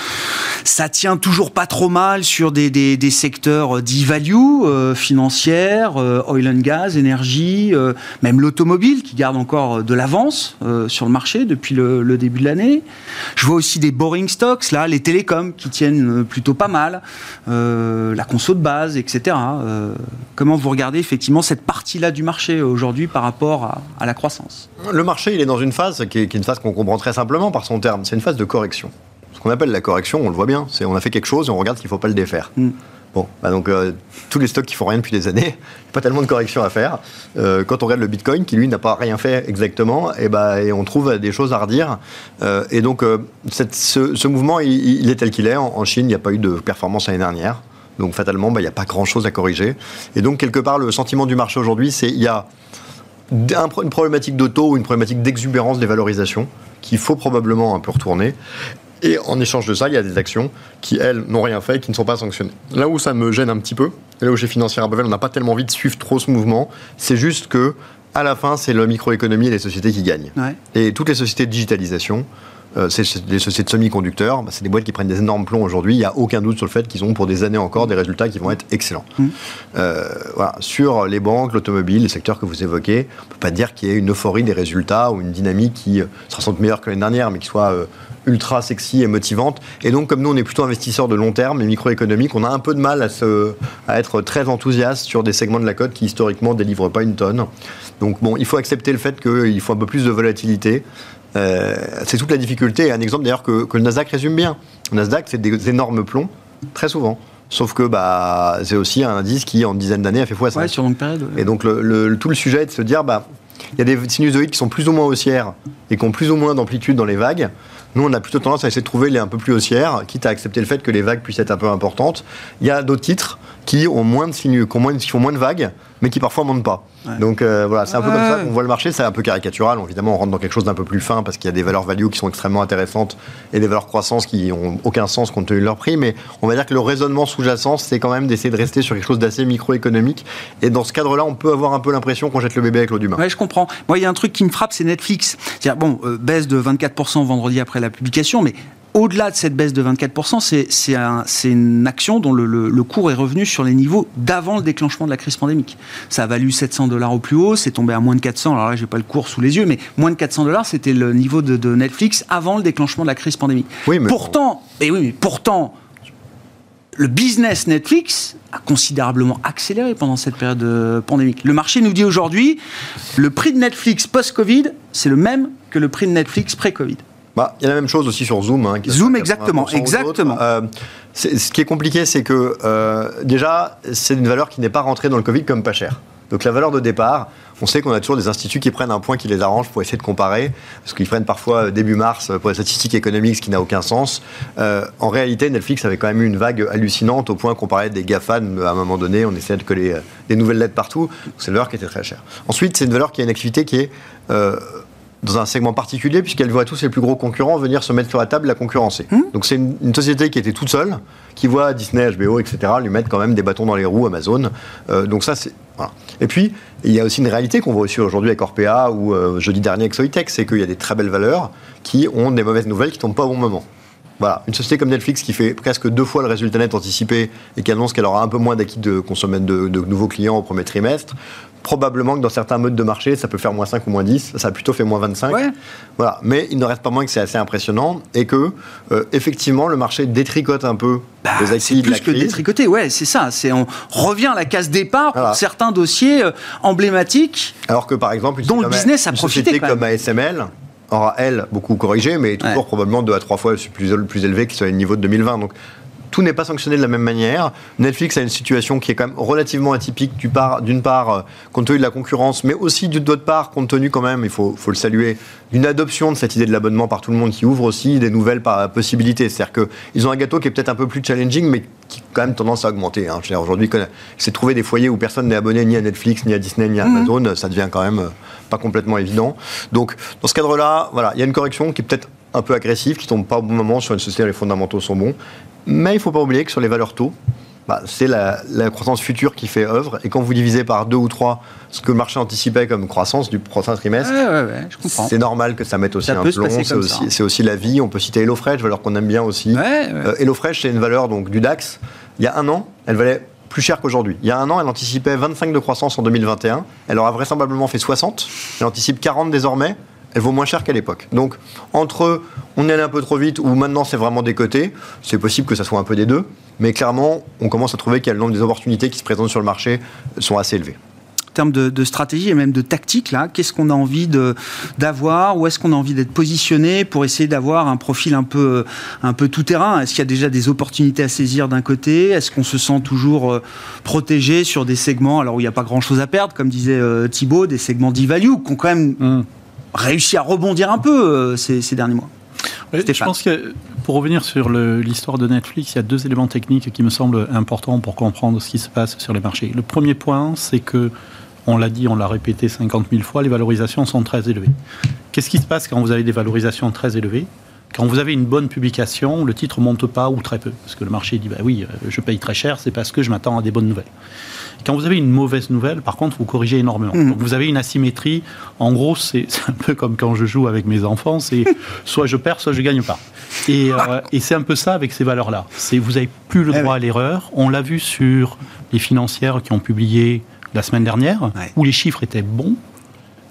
Ça tient toujours pas trop mal sur des, secteurs dits value, financières, oil and gas, énergie, même l'automobile qui garde encore de l'avance sur le marché depuis le, le début de l'année. Je vois aussi des boring stocks, là, les télécoms qui tiennent plutôt pas mal, la conso de base etc. Euh, comment vous regardez effectivement cette partie-là du marché aujourd'hui par rapport à, la croissance? Le marché, il est dans une phase qui est, une phase qu'on comprend très simplement par son terme. C'est une phase de correction. Ce qu'on appelle la correction, on le voit bien, c'est on a fait quelque chose et on regarde qu'il ne faut pas le défaire. Hmm. Bon, bah donc euh, tous les stocks qui font rien depuis des années, pas tellement de corrections à faire. Euh, quand on regarde le Bitcoin, qui lui n'a pas rien fait exactement, et, bah, et on trouve des choses à redire. et donc ce, mouvement, il, est tel qu'il est. En, Chine, il n'y a pas eu de performance l'année dernière. Donc fatalement, bah, il n'y a pas grand-chose à corriger. Et donc quelque part, le sentiment du marché aujourd'hui, c'est il y a une problématique taux ou une problématique d'exubérance des valorisations qu'il faut probablement un peu retourner. Et en échange de ça, il y a des actions qui, elles, n'ont rien fait et qui ne sont pas sanctionnées. Là où ça me gêne un petit peu, là où chez Financière Bevel, on n'a pas tellement envie de suivre trop ce mouvement, c'est juste que, à la fin, c'est la microéconomie et les sociétés qui gagnent. Et toutes les sociétés de digitalisation, euh, c'est des sociétés de semi-conducteurs, bah, c'est des boîtes qui prennent des énormes plombs aujourd'hui. Il n'y a aucun doute sur le fait qu'ils ont pour des années encore des résultats qui vont être excellents. Mmh. Euh, sur les banques, l'automobile, les secteurs que vous évoquez, on ne peut pas dire qu'il y ait une euphorie des résultats ou une dynamique qui euh, se ressente meilleure que l'année dernière, mais qui soit ultra sexy et motivante. Et donc, comme nous, on est plutôt investisseurs de long terme et microéconomiques, on a un peu de mal à, se, à être très enthousiaste sur des segments de la cote qui, historiquement, ne délivrent pas une tonne. Donc, bon, il faut accepter le fait qu'il faut un peu plus de volatilité. Euh, c'est toute la difficulté. Un exemple d'ailleurs que, le Nasdaq résume bien. Le Nasdaq, c'est des énormes plombs, très souvent. Sauf que bah, c'est aussi un indice qui, en une dizaine d'années, a fait fois 5 sur longue période. Et donc, le, tout le sujet est de se dire, bah, il y a des sinusoïdes qui sont plus ou moins haussières et qui ont plus ou moins d'amplitude dans les vagues. Nous, on a plutôt tendance à essayer de trouver les un peu plus haussières, quitte à accepter le fait que les vagues puissent être un peu importantes. Il y a d'autres titres qui ont moins de sinus, qui, moins, qui font moins de vagues, mais qui parfois montent pas. Donc euh, voilà, c'est un peu comme ça qu'on voit le marché. C'est un peu caricatural. Évidemment, on rentre dans quelque chose d'un peu plus fin parce qu'il y a des valeurs value qui sont extrêmement intéressantes et des valeurs croissance qui ont aucun sens compte tenu de leur prix. Mais on va dire que le raisonnement sous-jacent, c'est quand même d'essayer de rester sur quelque chose d'assez microéconomique. Et dans ce cadre-là, on peut avoir un peu l'impression qu'on jette le bébé avec l'eau du bain. Ouais, je comprends. Moi, il y a un truc qui me frappe, c'est Netflix. C'est-à-dire, bon, euh, baisse de 24% vendredi après la publication, mais au-delà de cette baisse de 24%, c'est un, une action dont le, le, cours est revenu sur les niveaux d'avant le déclenchement de la crise pandémique. Ça a valu 700 dollars au plus haut, c'est tombé à moins de 400. Alors là, j'ai pas le cours sous les yeux, mais moins de 400 dollars, c'était le niveau de, de, Netflix avant le déclenchement de la crise pandémique. Oui, mais pourtant, et oui, mais pourtant, le business Netflix a considérablement accéléré pendant cette période euh, pandémique. Le marché nous dit aujourd'hui, le prix de Netflix post-Covid, c'est le même que le prix de Netflix pré-Covid. Bah, il y a la même chose aussi sur Zoom. Hein, Zoom, exactement. exactement. Euh, ce qui est compliqué, c'est que euh, déjà, c'est une valeur qui n'est pas rentrée dans le Covid comme pas cher. Donc la valeur de départ, on sait qu'on a toujours des instituts qui prennent un point qui les arrange pour essayer de comparer, parce qu'ils prennent parfois début mars pour les statistiques économiques, ce qui n'a aucun sens. Euh, en réalité, Netflix avait quand même eu une vague hallucinante au point qu'on parlait des GAFAN à un moment donné, on essayait de coller des nouvelles lettres partout. C'est une valeur qui était très chère. Ensuite, c'est une valeur qui a une activité qui est dans un segment particulier, puisqu'elle voit tous ses plus gros concurrents venir se mettre sur la table, la concurrencer. Mmh. Donc c'est une, société qui était toute seule, qui voit Disney, HBO, etc., lui mettre quand même des bâtons dans les roues, Amazon. Euh, donc ça, c'est. Voilà. Et puis, il y a aussi une réalité qu'on voit aussi aujourd'hui avec Orpea ou euh, jeudi dernier avec Soitec, c'est qu'il y a des très belles valeurs qui ont des mauvaises nouvelles qui tombent pas au bon moment. Voilà, une société comme Netflix qui fait presque deux fois le résultat net anticipé et qui annonce qu'elle aura un peu moins d'acquis de, de, nouveaux clients au premier trimestre, probablement que dans certains modes de marché, ça peut faire moins 5 ou moins 10. Ça a plutôt fait moins 25. Voilà. Mais il ne reste pas moins que c'est assez impressionnant et que, euh, effectivement, le marché détricote un peu bah, les actifs plus que détricoter, ouais, c'est ça. C'est on revient à la case départ pour certains dossiers euh, emblématiques. Alors que, par exemple, dont le business a profité. Société comme ASML aura, elle, beaucoup corrigé, mais toujours probablement deux à trois fois plus, plus élevé que sur les niveaux de 2020. Donc, tout n'est pas sanctionné de la même manière. Netflix a une situation qui est quand même relativement atypique, d'une part, euh, compte tenu de la concurrence, mais aussi d'autre part, compte tenu quand même, il faut, faut le saluer, d'une adoption de cette idée de l'abonnement par tout le monde qui ouvre aussi des nouvelles possibilités. C'est-à-dire qu'ils ont un gâteau qui est peut-être un peu plus challenging, mais qui a quand même tendance à augmenter. Hein. Aujourd'hui, c'est trouver des foyers où personne n'est abonné ni à Netflix, ni à Disney, ni à mhm. Amazon, ça devient quand même euh, pas complètement évident. Donc, dans ce cadre-là, voilà, il y a une correction qui est peut-être un peu agressive, qui tombe pas au bon moment sur une société où les fondamentaux sont bons. Mais il ne faut pas oublier que sur les valeurs taux, bah, c'est la, croissance future qui fait œuvre. Et quand vous divisez par deux ou trois ce que le marché anticipait comme croissance du prochain trimestre, c'est normal que ça mette aussi un plomb. C'est aussi, la vie. On peut citer HelloFresh, valeur qu'on aime bien aussi. Euh, HelloFresh, c'est une valeur donc, du DAX. Il y a un an, elle valait plus cher qu'aujourd'hui. Il y a un an, elle anticipait 25 de croissance en 2021. Elle aura vraisemblablement fait 60. Elle anticipe 40 désormais elle vaut moins cher qu'à l'époque. Donc, entre on est allé un peu trop vite ou maintenant c'est vraiment décoté, c'est possible que ça soit un peu des deux, mais clairement, on commence à trouver qu'il y a le nombre des opportunités qui se présentent sur le marché sont assez élevés En termes de, stratégie et même de tactique, là, qu'est-ce qu'on a envie d'avoir Où est-ce qu'on a envie d'être positionné pour essayer d'avoir un profil un peu, un peu tout terrain Est-ce qu'il y a déjà des opportunités à saisir d'un côté? Est-ce qu'on se sent toujours euh, protégé sur des segments alors où il n'y a pas grand-chose à perdre, comme disait euh, Thibault, des segments d'e-value qui ont quand même mmh. réussi à rebondir un peu euh, ces, derniers mois? Je pense que pour revenir sur l'histoire de Netflix, il y a deux éléments techniques qui me semblent importants pour comprendre ce qui se passe sur les marchés. Le premier point, c'est que, on l'a dit, on l'a répété 50 000 fois, les valorisations sont très élevées. Qu'est-ce qui se passe quand vous avez des valorisations très élevées? Quand vous avez une bonne publication, le titre monte pas ou très peu. Parce que le marché dit, bah oui, euh, je paye très cher, c'est parce que je m'attends à des bonnes nouvelles. Quand vous avez une mauvaise nouvelle, par contre, vous corrigez énormément. Mmh. Donc vous avez une asymétrie. En gros, c'est un peu comme quand je joue avec mes enfants, c'est soit je perds, soit je gagne pas. Et, euh, et c'est un peu ça avec ces valeurs-là. C'est vous n'avez plus le eh droit à l'erreur. On l'a vu sur les financières qui ont publié la semaine dernière, où les chiffres étaient bons,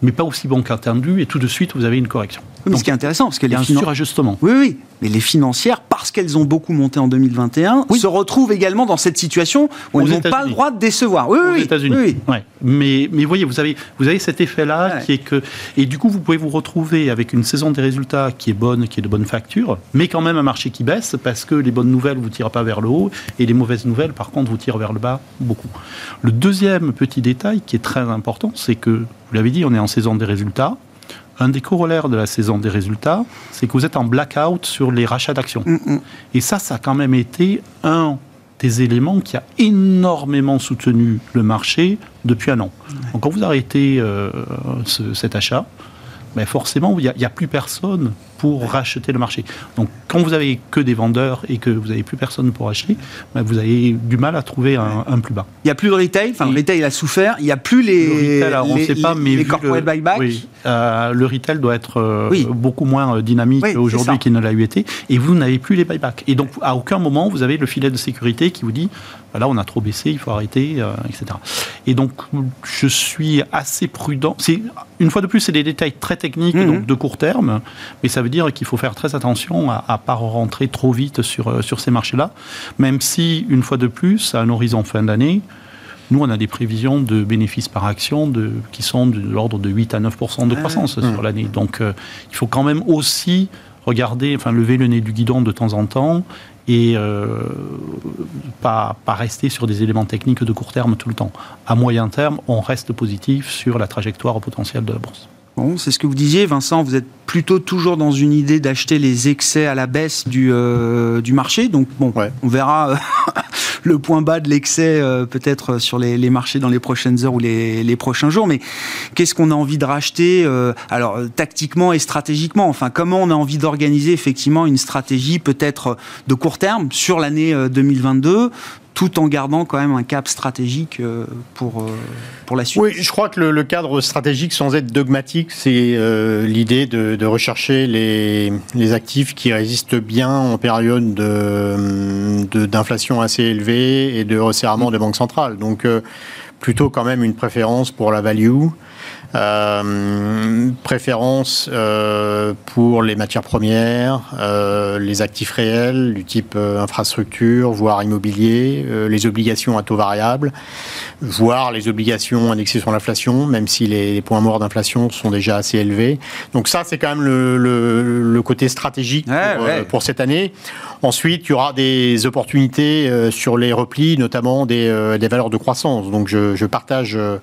mais pas aussi bons qu'attendu, et tout de suite, vous avez une correction. Mais ce qui est intéressant, parce que les un finan- surajustement. Oui, oui, mais les financières, parce qu'elles ont beaucoup monté en 2021, Oui. se retrouvent également dans cette situation où elles n'ont pas le droit de décevoir. Oui, aux oui, États-Unis. oui, oui. Ouais. Mais, mais voyez, vous avez, vous avez cet effet-là Ouais. qui est que. Et du coup, vous pouvez vous retrouver avec une saison des résultats qui est bonne, qui est de bonne facture, mais quand même un marché qui baisse parce que les bonnes nouvelles vous tirent pas vers le haut et les mauvaises nouvelles, par contre, vous tirent vers le bas beaucoup. Le deuxième petit détail qui est très important, c'est que, vous l'avez dit, on est en saison des résultats. Un des corollaires de la saison des résultats, c'est que vous êtes en blackout sur les rachats d'actions. Mm, mm. Et ça, ça a quand même été un des éléments qui a énormément soutenu le marché depuis un an. Donc quand vous arrêtez euh, ce- cet achat, ben forcément, il n'y a, plus personne pour racheter le marché. Donc quand vous avez que des vendeurs et que vous n'avez plus personne pour acheter, ben, vous avez du mal à trouver un, un plus bas. Il n'y a plus de retail, enfin le retail a souffert, il n'y a plus les, Le retail, alors, on les, sait pas, mais les corporate le- buyback. oui, euh, le retail doit être euh, Oui. beaucoup moins euh, dynamique Oui, aujourd'hui qu'il ne l'a eu été, et vous n'avez plus les buybacks. Et donc, à aucun moment, vous avez le filet de sécurité qui vous dit, voilà, on a trop baissé, il faut arrêter, euh, etc. Et donc, je suis assez prudent. C'est une fois de plus, c'est des détails très techniques, Mhm. donc de court terme, mais ça veut dire qu'il faut faire très attention à ne pas rentrer trop vite sur, euh, sur ces marchés-là, même si, une fois de plus, à un horizon fin d'année, nous, on a des prévisions de bénéfices par action de, qui sont de l'ordre de 8 à 9 de Ah croissance sur l'année. Donc, euh, il faut quand même aussi regarder, enfin, lever le nez du guidon de temps en temps et euh, pas, pas rester sur des éléments techniques de court terme tout le temps. À moyen terme, on reste positif sur la trajectoire potentielle de la bourse. Bon, c'est ce que vous disiez, Vincent, vous êtes plutôt toujours dans une idée d'acheter les excès à la baisse du, euh, du marché. Donc, bon, Ouais. on verra euh, le point bas de l'excès euh, peut-être sur les, les marchés dans les prochaines heures ou les, les prochains jours. Mais qu'est-ce qu'on a envie de racheter euh, Alors, tactiquement et stratégiquement, enfin, comment on a envie d'organiser effectivement une stratégie peut-être de court terme sur l'année euh, 2022 tout en gardant quand même un cap stratégique euh, pour, euh, pour la suite. Oui, je crois que le, le cadre stratégique, sans être dogmatique, c'est euh, l'idée de, de rechercher les, les actifs qui résistent bien en période de- de- d'inflation assez élevée et de resserrement des banques centrales. Donc, euh, plutôt quand même une préférence pour la value. Euh, préférence euh, pour les matières premières, euh, les actifs réels du type euh, infrastructure, voire immobilier, euh, les obligations à taux variable, voire les obligations indexées sur l'inflation, même si les, les points morts d'inflation sont déjà assez élevés. Donc ça, c'est quand même le, le- le côté stratégique Ouais, pour, ouais. pour cette année. Ensuite, il y aura des opportunités euh, sur les replis, notamment des, euh, des valeurs de croissance. Donc je, je partage, euh,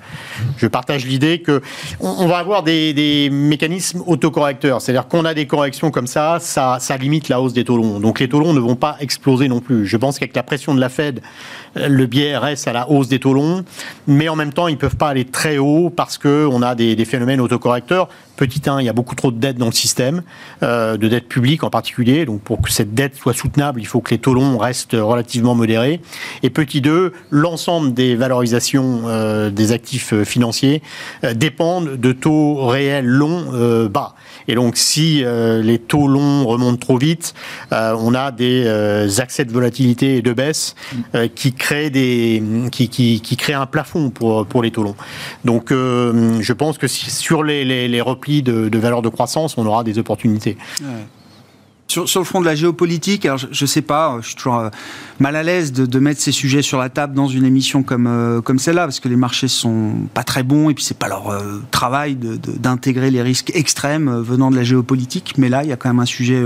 je partage l'idée que on, va avoir des, mécanismes autocorrecteurs. C'est-à-dire qu'on a des corrections comme ça, ça, limite la hausse des taux longs. Donc les taux longs ne vont pas exploser non plus. Je pense qu'avec la pression de la Fed, euh, le biais reste à la hausse des taux longs, mais en même temps, ils ne peuvent pas aller très haut parce qu'on a des phénomènes autocorrecteurs. Petit 1, il y a beaucoup trop de dettes dans le système, euh, de dettes publiques en particulier. Donc pour que cette dette soit soutenable, il faut que les taux longs restent relativement modérés. Et petit 2, l'ensemble des valorisations euh, des actifs euh, financiers dépendent de taux réels longs bas. Et donc si les taux longs remontent trop vite, on a des accès de volatilité et de baisse qui créent un plafond pour les taux longs. Donc je pense que sur les, les, les replis de, de valeur de croissance, on aura des opportunités. Sur, le front de la géopolitique, alors je, je sais pas, je suis toujours euh, mal à l'aise de, mettre ces sujets sur la table dans une émission comme euh, comme celle-là, parce que les marchés sont pas très bons et puis c'est pas leur euh, travail d'intégrer les risques extrêmes venant de la géopolitique. Mais là, il y a quand même un sujet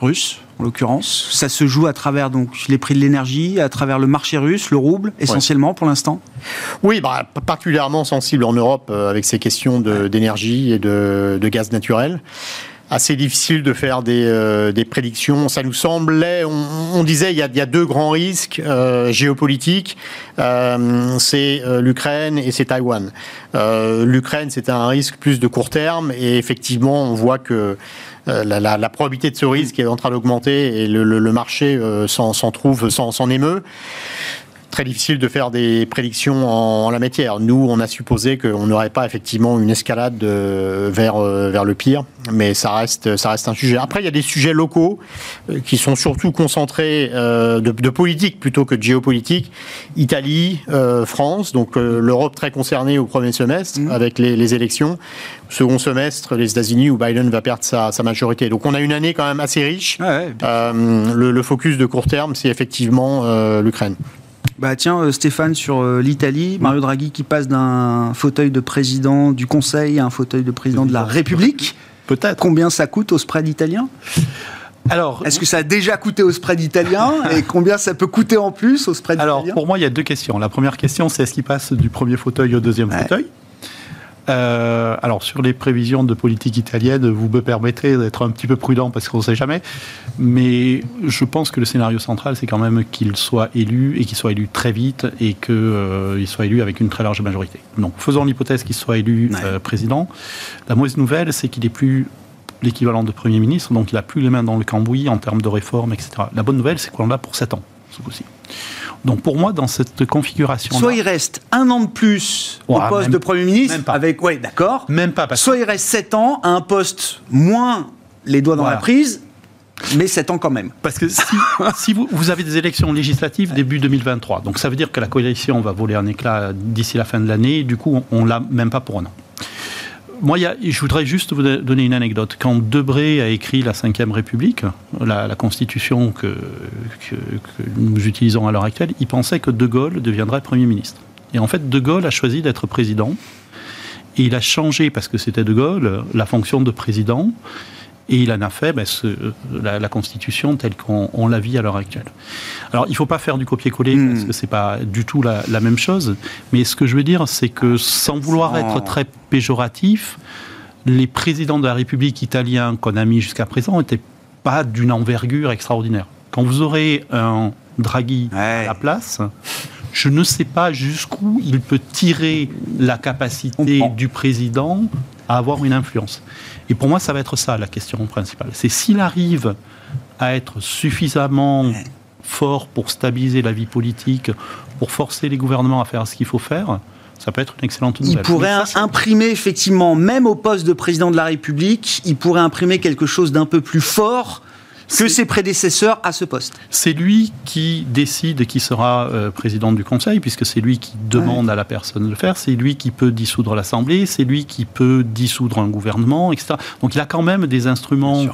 russe, en l'occurrence. Ça se joue à travers donc les prix de l'énergie, à travers le marché russe, le rouble, essentiellement pour l'instant. Oui, bah, particulièrement sensible en Europe euh, avec ces questions d'énergie et de, de gaz naturel. Assez difficile de faire des, euh, des prédictions. Ça nous semblait, on, on disait, il y, a, il y a deux grands risques euh, géopolitiques. Euh, c'est euh, l'Ukraine et c'est Taïwan. Euh, L'Ukraine, c'était un risque plus de court terme et effectivement, on voit que la, la- probabilité de ce risque est en train d'augmenter et le, le- marché euh, s'en trouve, s'en émeut. Très difficile de faire des prédictions en, la matière. Nous, on a supposé qu'on n'aurait pas effectivement une escalade vers, vers le pire, mais ça reste, ça reste un sujet. Après, il y a des sujets locaux qui sont surtout concentrés de, de, politique plutôt que de géopolitique. Italie, France, donc l'Europe très concernée au premier semestre mmh. avec les, les élections second semestre, les États-Unis où Biden va perdre sa, majorité. Donc on a une année quand même assez riche. Euh, le, focus de court terme, c'est effectivement euh, l'Ukraine. Bah tiens, euh, Stéphane, sur l'Italie, Mario Draghi qui passe d'un fauteuil de président du Conseil à un fauteuil de président de la République. Peut-être. Combien ça coûte au spread italien? Alors, est-ce que ça a déjà coûté au spread italien et combien ça peut coûter en plus au spread italien? Alors, pour moi, il y a deux questions. La première question, c'est est-ce qu'il passe du premier fauteuil au deuxième fauteuil? Euh, alors sur les prévisions de politique italienne, vous me permettrez d'être un petit peu prudent parce qu'on ne sait jamais, mais je pense que le scénario central, c'est quand même qu'il soit élu et qu'il soit élu très vite et qu'il euh, soit élu avec une très large majorité. Donc faisons l'hypothèse qu'il soit élu euh, président. La mauvaise nouvelle, c'est qu'il n'est plus l'équivalent de Premier ministre, donc il n'a plus les mains dans le cambouis en termes de réforme, etc. La bonne nouvelle, c'est qu'on l'a pour 7 ans, ce coup-ci. Donc pour moi, dans cette configuration. Soit il reste un an de plus au poste de Premier ministre, avec. Ouais, d'accord. Même pas. Parce Soit il reste 7 ans à un poste moins les doigts dans la prise, mais 7 ans quand même. Parce que si, vous, vous, avez des élections législatives début 2023, donc ça veut dire que la coalition va voler un éclat d'ici la fin de l'année, du coup on ne l'a même pas pour un an. Moi, je voudrais juste vous donner une anecdote. Quand Debré a écrit la Ve République, la, constitution que, nous utilisons à l'heure actuelle, il pensait que De Gaulle deviendrait Premier ministre. Et en fait, De Gaulle a choisi d'être président. Et il a changé, parce que c'était De Gaulle, la fonction de président. Et il en a fait ben, la, Constitution telle qu'on la vit à l'heure actuelle. Alors, il ne faut pas faire du copier-coller, hmm. parce que ce n'est pas du tout la, même chose. Mais ce que je veux dire, c'est que sans vouloir être très péjoratif, les présidents de la République italienne qu'on a mis jusqu'à présent n'étaient pas d'une envergure extraordinaire. Quand vous aurez un Draghi à la place, je ne sais pas jusqu'où il peut tirer la capacité du président à avoir une influence. Et pour moi, ça va être ça la question principale. C'est s'il arrive à être suffisamment fort pour stabiliser la vie politique, pour forcer les gouvernements à faire ce qu'il faut faire, ça peut être une excellente nouvelle. Il pourrait imprimer effectivement, même au poste de président de la République, il pourrait imprimer quelque chose d'un peu plus fort que ses prédécesseurs à ce poste. C'est lui qui décide qui sera euh, président du Conseil, puisque c'est lui qui demande à la personne de le faire, c'est lui qui peut dissoudre l'Assemblée, c'est lui qui peut dissoudre un gouvernement, etc. Donc il a quand même des instruments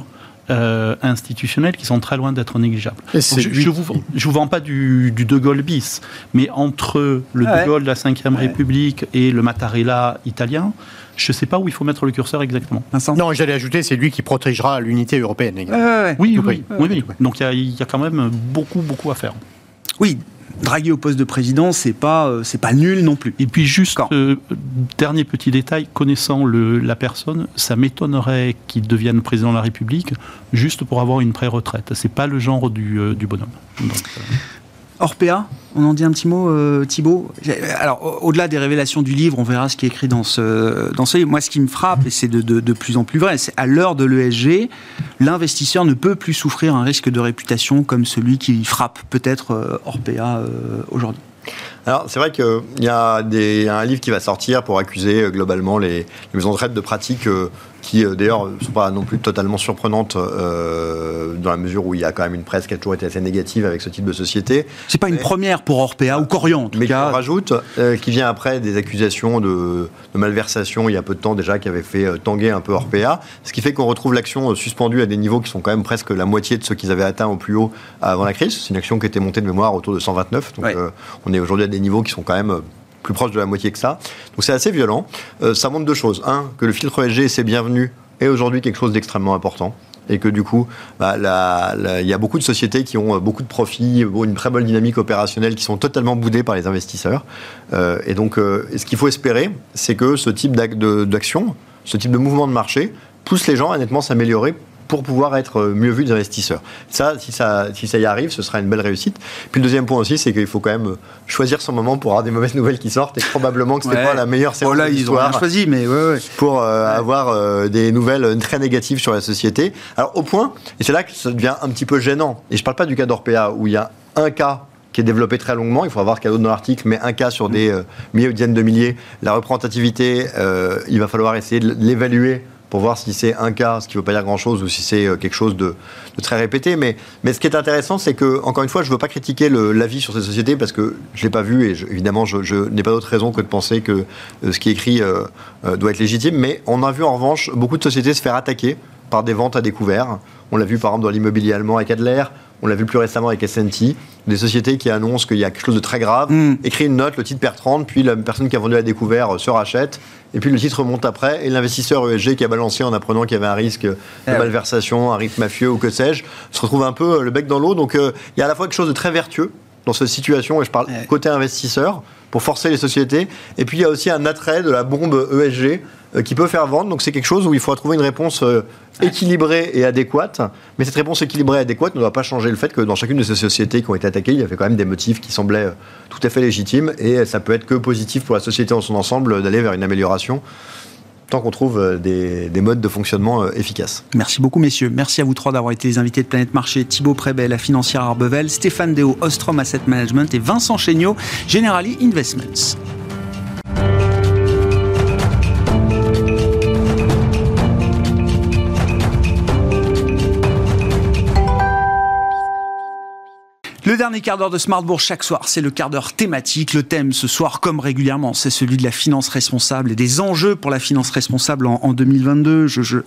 euh, institutionnels qui sont très loin d'être négligeables. je ne vous, vous, vends pas du, De Gaulle bis, mais entre le De Gaulle de la Ve République et le Mattarella italien, je ne sais pas où il faut mettre le curseur exactement. Non, j'allais ajouter, c'est lui qui protégera l'unité européenne. oui, oui, oui, Donc il y, a quand même beaucoup, beaucoup à faire. Oui, Draguer au poste de président, c'est pas euh, c'est pas nul non plus. Et puis juste euh, dernier petit détail, connaissant le, la personne, ça m'étonnerait qu'il devienne président de la République juste pour avoir une pré-retraite. C'est pas le genre du, euh, du bonhomme. Donc, Orpea, on en dit un petit mot, euh, Thibault Alors, au-delà des révélations du livre, on verra ce qui est écrit dans ce, livre. Moi, ce qui me frappe, et c'est de, plus en plus vrai, c'est à l'heure de l'ESG, l'investisseur ne peut plus souffrir un risque de réputation comme celui qui frappe peut-être euh, Orpea euh, aujourd'hui. Alors, c'est vrai qu'il y, a un livre qui va sortir pour accuser globalement les, les de pratiques qui euh, d'ailleurs ne sont pas non plus totalement surprenantes euh, dans la mesure où il y a quand même une presse qui a toujours été assez négative avec ce type de société. C'est pas une première pour Orpea ou Corian, mais qui rajoute, euh, qui vient après des accusations de, malversation il y a peu de temps déjà qui avait fait tanguer un peu Orpea, ce qui fait qu'on retrouve l'action suspendue à des niveaux qui sont quand même presque la moitié de ceux qu'ils avaient atteints au plus haut avant la crise. C'est une action qui était montée de mémoire autour de 129, donc on est aujourd'hui à des niveaux qui sont quand même plus proche de la moitié que ça. Donc c'est assez violent. Euh, ça montre deux choses. Un, que le filtre ESG, c'est bienvenu, est aujourd'hui quelque chose d'extrêmement important et que du coup, bah, il y a beaucoup de sociétés qui ont euh, beaucoup de profits, une très bonne dynamique opérationnelle, qui sont totalement boudées par les investisseurs. Euh, et donc, ce qu'il faut espérer, c'est que ce type d'action, ce type de mouvement de marché, pousse les gens à nettement s'améliorer pour pouvoir être euh, mieux vu des investisseurs. Ça, si ça, si ça y arrive, ce sera une belle réussite. Puis le deuxième point aussi, c'est qu'il faut quand même euh, choisir son moment pour avoir des mauvaises nouvelles qui sortent et probablement que ce n'est pas la meilleure séance oh là, ils ont rien choisi, mais ouais, pour euh, avoir des nouvelles très négatives sur la société. Alors au point, et c'est là que ça devient un petit peu gênant. Et je ne parle pas du cas d'Orpea où il y a un cas qui est développé très longuement. Il faudra voir qu'il y a d'autres dans l'article, mais un cas sur des euh, milliers ou dizaines de milliers. La représentativité, euh, il va falloir essayer de l'évaluer pour voir si c'est un cas, ce qui ne veut pas dire grand-chose, ou si c'est euh, quelque chose de, très répété. Mais, ce qui est intéressant, c'est que, encore une fois, je ne veux pas critiquer l'avis sur ces sociétés parce que je ne l'ai pas vu et évidemment, je, n'ai pas d'autre raison que de penser que ce qui est écrit doit être légitime. Mais on a vu en revanche beaucoup de sociétés se faire attaquer par des ventes à découvert. On l'a vu par exemple dans l'immobilier allemand avec Adler. On l'a vu plus récemment avec S&T, des sociétés qui annoncent qu'il y a quelque chose de très grave, mm. écrit une note, le titre perd 30, puis la personne qui a vendu à découvert euh, se rachète, et puis le titre monte après, et l'investisseur ESG qui a balancé en apprenant qu'il y avait un risque de eh malversation, un risque mafieux ou que sais-je, se retrouve un peu euh, le bec dans l'eau. Donc euh, il y a à la fois quelque chose de très vertueux dans cette situation, et je parle eh côté investisseur, pour forcer les sociétés, et puis il y a aussi un attrait de la bombe ESG euh, qui peut faire vendre. Donc c'est quelque chose où il faut trouver une réponse euh, équilibrée et adéquate. Mais cette réponse équilibrée et adéquate ne doit pas changer le fait que dans chacune de ces sociétés qui ont été attaquées, il y avait quand même des motifs qui semblaient euh, tout à fait légitimes. Et ça peut être que positif pour la société en son ensemble d'aller vers une amélioration tant qu'on trouve des, modes de fonctionnement efficaces. Merci beaucoup, messieurs. Merci à vous trois d'avoir été les invités de Planète Marché. Thibaut Prébet, la financière Arbevel, Stéphane Deo, Ostrom Asset Management et Vincent Chéniaud, Generali Investments. Le dernier quart d'heure de Smartbourg chaque soir, c'est le quart d'heure thématique. Le thème ce soir, comme régulièrement, c'est celui de la finance responsable et des enjeux pour la finance responsable en, 2022. Je, je,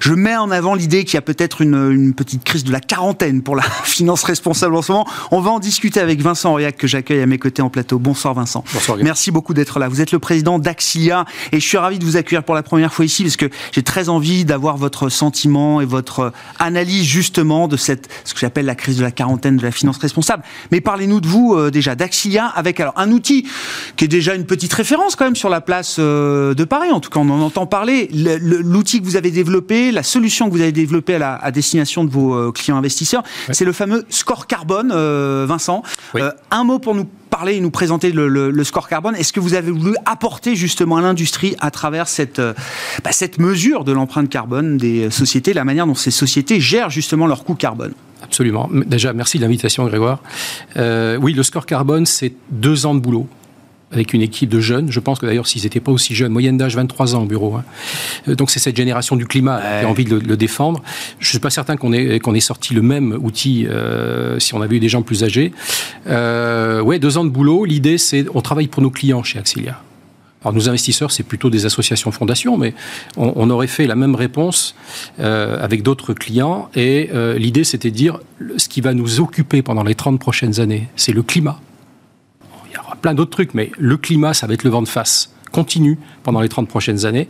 je, mets en avant l'idée qu'il y a peut-être une, une, petite crise de la quarantaine pour la finance responsable en ce moment. On va en discuter avec Vincent Aurillac que j'accueille à mes côtés en plateau. Bonsoir Vincent. Bonsoir. Merci beaucoup d'être là. Vous êtes le président d'Axilia et je suis ravi de vous accueillir pour la première fois ici parce que j'ai très envie d'avoir votre sentiment et votre analyse justement de cette ce que j'appelle la crise de la quarantaine de la finance responsable. Mais parlez-nous de vous euh, déjà, d'Axilia, avec alors un outil qui est déjà une petite référence quand même sur la place euh, de Paris. En tout cas, on en entend parler. L'outil que vous avez développé, la solution que vous avez développée à, destination de vos euh, clients investisseurs, c'est le fameux score carbone, Vincent. un mot pour nous parler et nous présenter le, score carbone. Est-ce que vous avez voulu apporter justement à l'industrie à travers cette, bah, cette mesure de l'empreinte carbone des sociétés, la manière dont ces sociétés gèrent justement leur coût carbone? Absolument. Déjà, merci de l'invitation, Grégoire. Euh, oui, le score carbone, c'est deux ans de boulot avec une équipe de jeunes. Je pense que d'ailleurs, s'ils n'étaient pas aussi jeunes, moyenne d'âge 23 ans au bureau. Hein. Euh, donc c'est cette génération du climat qui a envie de le, défendre. Je ne suis pas certain qu'on ait, qu'on ait sorti le même outil euh, si on avait eu des gens plus âgés. Euh, ouais, deux ans de boulot. L'idée, c'est on travaille pour nos clients chez Axilia. Alors nos investisseurs, c'est plutôt des associations fondations, mais on, aurait fait la même réponse euh, avec d'autres clients. Et euh, l'idée, c'était de dire, ce qui va nous occuper pendant les 30 prochaines années, c'est le climat. Il y aura plein d'autres trucs, mais le climat, ça va être le vent de face continue pendant les 30 prochaines années.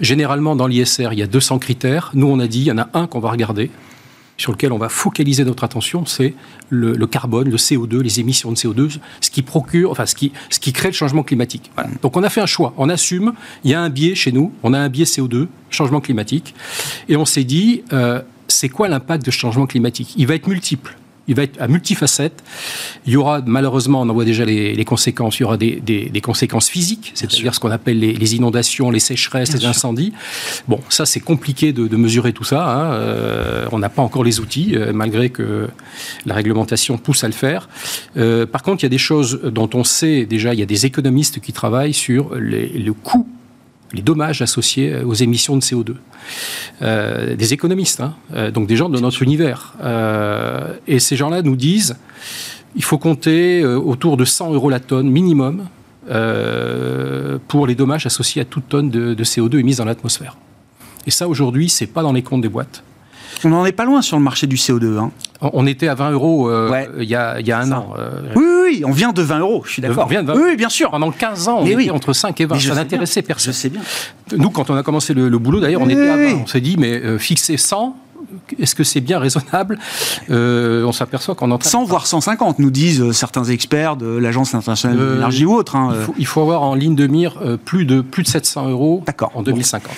Généralement, dans l'ISR, il y a 200 critères. Nous, on a dit, il y en a un qu'on va regarder, sur lequel on va focaliser notre attention, c'est le, carbone, le CO2, les émissions de CO2, ce qui procure, enfin ce qui, ce qui crée le changement climatique. Donc on a fait un choix, on assume, il y a un biais chez nous, on a un biais CO2, changement climatique, et on s'est dit, euh, c'est quoi l'impact de changement climatique? Il va être multiple il va être à multifacette. Il y aura, malheureusement, on en voit déjà les, conséquences, il y aura des, conséquences physiques, c'est-à-dire ce qu'on appelle les, inondations, les sécheresses, les incendies. Bon, ça, c'est compliqué de, mesurer tout ça. Hein. Euh, on n'a pas encore les outils, euh, malgré que la réglementation pousse à le faire. Euh, par contre, il y a des choses dont on sait déjà, il y a des économistes qui travaillent sur le coût les dommages associés aux émissions de CO2. Euh, des économistes, hein, euh, donc des gens de notre univers. Euh, et ces gens-là nous disent il faut compter autour de 100 euros la tonne minimum pour les dommages associés à toute tonne de, de CO2 émise dans l'atmosphère. Et ça, aujourd'hui, c'est pas dans les comptes des boîtes. On n'en est pas loin sur le marché du CO2. Hein. On était à 20 euros euh, il, y a, un an. Euh. oui, oui, on vient de 20 euros, je suis d'accord. Oui, bien sûr. Pendant 15 ans, on était entre 5 et 20. ça n'intéressait personne. Je sais bien. Nous, quand on a commencé le, boulot, d'ailleurs, on était à 20. On s'est dit, mais euh, fixer 100, est-ce que c'est bien raisonnable euh, On s'aperçoit qu'on entend 100 voire 150, nous disent euh, certains experts de l'Agence internationale de euh, l'énergie ou autre. Hein, il, faut, avoir en ligne de mire plus, de, plus de 700 euros en 2050.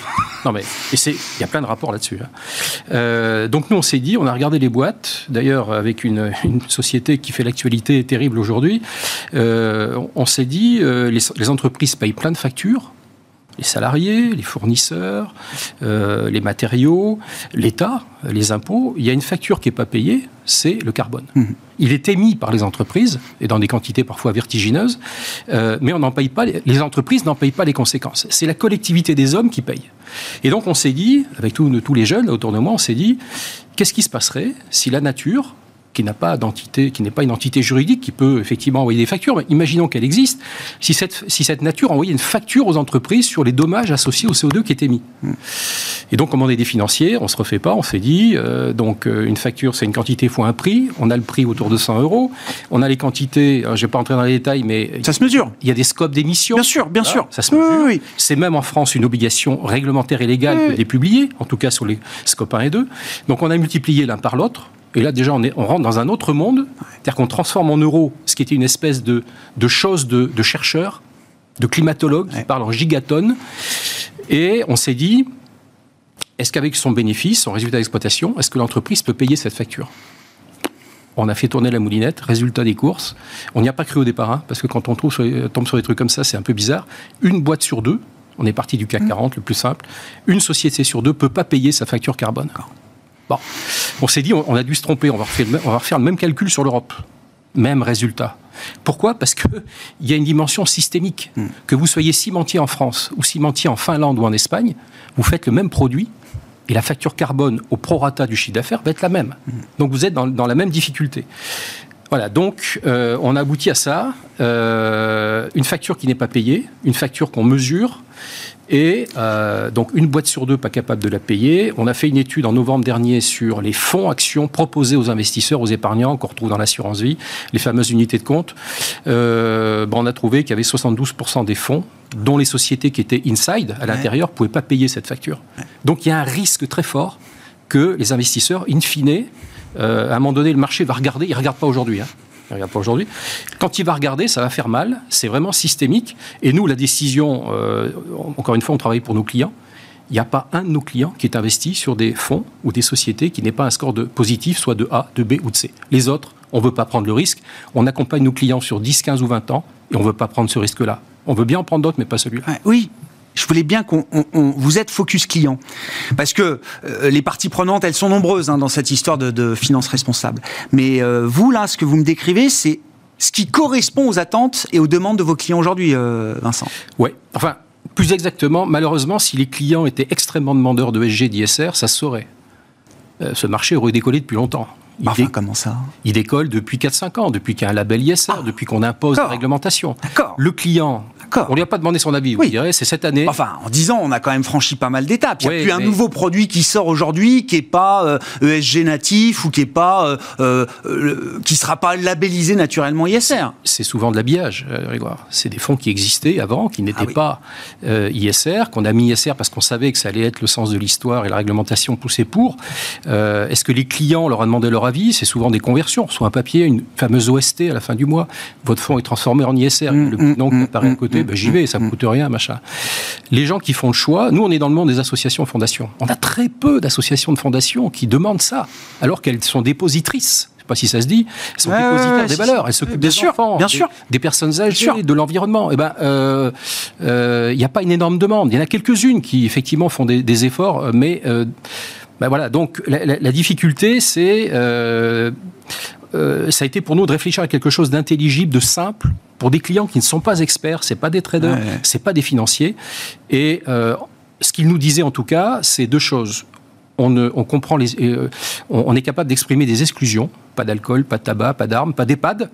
Non mais il y a plein de rapports là-dessus. Hein. donc nous on s'est dit, on a regardé les boîtes, d'ailleurs avec une, société qui fait l'actualité terrible aujourd'hui, on s'est dit, les, les entreprises payent plein de factures, les salariés, les fournisseurs, euh, les matériaux, l'État, les impôts, il y a une facture qui n'est pas payée, c'est le carbone. Mmh. Il est émis par les entreprises, et dans des quantités parfois vertigineuses, euh, mais on n'en paye pas, les entreprises n'en payent pas les conséquences. C'est la collectivité des hommes qui paye. Et donc on s'est dit, avec tous, tous les jeunes autour de moi, on s'est dit, qu'est-ce qui se passerait si la nature qui n'a pas d'entité, qui n'est pas une entité juridique, qui peut effectivement envoyer des factures. Mais imaginons qu'elle existe. Si cette, si cette nature envoyait une facture aux entreprises sur les dommages associés au CO2 qui est émis. Hmm. Et donc, comme on est des financiers, on se refait pas. On s'est dit, euh, donc euh, une facture, c'est une quantité fois un prix. On a le prix autour de 100 euros. On a les quantités. je ne vais pas entrer dans les détails, mais ça se mesure. Il y a des scopes d'émission. Bien sûr, bien sûr. Ça se mesure. Oui, C'est même en France une obligation réglementaire et légale de les publier, en tout cas sur les scopes 1 et 2. Donc, on a multiplié l'un par l'autre. Et là, déjà, on, est, on rentre dans un autre monde, c'est-à-dire qu'on transforme en euros ce qui était une espèce de, de chose de, de chercheurs, de climatologues qui parlent en gigatonnes. Et on s'est dit, est-ce qu'avec son bénéfice, son résultat d'exploitation, est-ce que l'entreprise peut payer cette facture? On a fait tourner la moulinette, résultat des courses. On n'y a pas cru au départ, hein, parce que quand on trouve tombe sur des trucs comme ça, c'est un peu bizarre. Une boîte sur deux, on est parti du CAC 40, mmh. le plus simple, une société sur deux ne peut pas payer sa facture carbone. Bon, on s'est dit, on a dû se tromper, on va refaire, on va refaire le même calcul sur l'Europe. Même résultat. Pourquoi? Parce qu'il y a une dimension systémique. Hmm. Que vous soyez cimentier en France ou cimentier en Finlande ou en Espagne, vous faites le même produit et la facture carbone au prorata du chiffre d'affaires va être la même. Hmm. Donc vous êtes dans, la même difficulté. Voilà, donc euh, on a abouti à ça. Euh, une facture qui n'est pas payée, une facture qu'on mesure, et euh, donc une boîte sur deux pas capable de la payer. On a fait une étude en novembre dernier sur les fonds actions proposés aux investisseurs, aux épargnants qu'on retrouve dans l'assurance vie, les fameuses unités de compte. Euh, on a trouvé qu'il y avait 72% des fonds dont les sociétés qui étaient inside à l'intérieur ne pouvaient pas payer cette facture. Donc il y a un risque très fort que les investisseurs, in fine, euh, à un moment donné, le marché va regarder, il ne regarde pas aujourd'hui, hein, il regarde pas aujourd'hui. Quand il va regarder, ça va faire mal. C'est vraiment systémique. Et nous, la décision, euh, encore une fois, on travaille pour nos clients. Il n'y a pas un de nos clients qui est investi sur des fonds ou des sociétés qui n'aient pas un score de positif, soit de A, de B ou de C. Les autres, on ne veut pas prendre le risque. On accompagne nos clients sur 10, 15 ou 20 ans et on ne veut pas prendre ce risque-là. On veut bien en prendre d'autres, mais pas celui-là. oui, je voulais bien qu'on vous êtes focus client parce que euh, les parties prenantes elles sont nombreuses hein, dans cette histoire de, finances responsables. Mais euh, vous là, ce que vous me décrivez, c'est ce qui correspond aux attentes et aux demandes de vos clients aujourd'hui, euh, Vincent. Oui. Enfin, plus exactement, malheureusement, si les clients étaient extrêmement demandeurs de SG, d'ISR, ça saurait. ce marché aurait décollé depuis longtemps. Il enfin, comment ça Il décolle depuis 4-5 ans, depuis qu'il y a un label ISR, ah. depuis qu'on impose la réglementation. Le client on lui a pas demandé son avis, oui. dirais, c'est cette année. Enfin, en 10 ans, on a quand même franchi pas mal d'étapes. Il y a plus un nouveau produit qui sort aujourd'hui qui est pas ESG euh, e natif ou qui est pas, euh, euh, qui sera pas labellisé naturellement ISR. C'est souvent de l'habillage, Grégoire. C'est des fonds qui existaient avant, qui n'étaient ah pas ISR, qu'on a mis ISR parce qu'on savait que ça allait être le sens de l'histoire et la réglementation poussée pour. Est-ce que les clients leur ont demandé leur avis C'est souvent des conversions. Soit un papier, une fameuse OST à la fin du mois. Votre fonds est transformé en ISR. Mm, le nom mm, apparaît à mm, côté ben, j'y vais, ça ne coûte rien, machin. Les gens qui font le choix, nous, on est dans le monde des associations fondations. On a très peu d'associations de fondations qui demandent ça, alors qu'elles sont dépositrices je sais pas si ça se dit, elles sont dépositaires des valeurs, elles s'occupent des sûr, enfants, bien sûr. Des, personnes âgées, de l'environnement. Eh ben, il euh, n'y euh, a pas une énorme demande. Il y en a quelques-unes qui effectivement font des, efforts, mais euh, ben voilà. Donc la, la difficulté, c'est ça a été pour nous de réfléchir à quelque chose d'intelligible, de simple, pour des clients qui ne sont pas experts, c'est pas des traders, ce c'est pas des financiers. Et euh, ce qu'ils nous disaient en tout cas, c'est deux choses. On, on comprend les, euh, on, est capable d'exprimer des exclusions, pas d'alcool, pas de tabac, pas d'armes, pas d'EHPAD.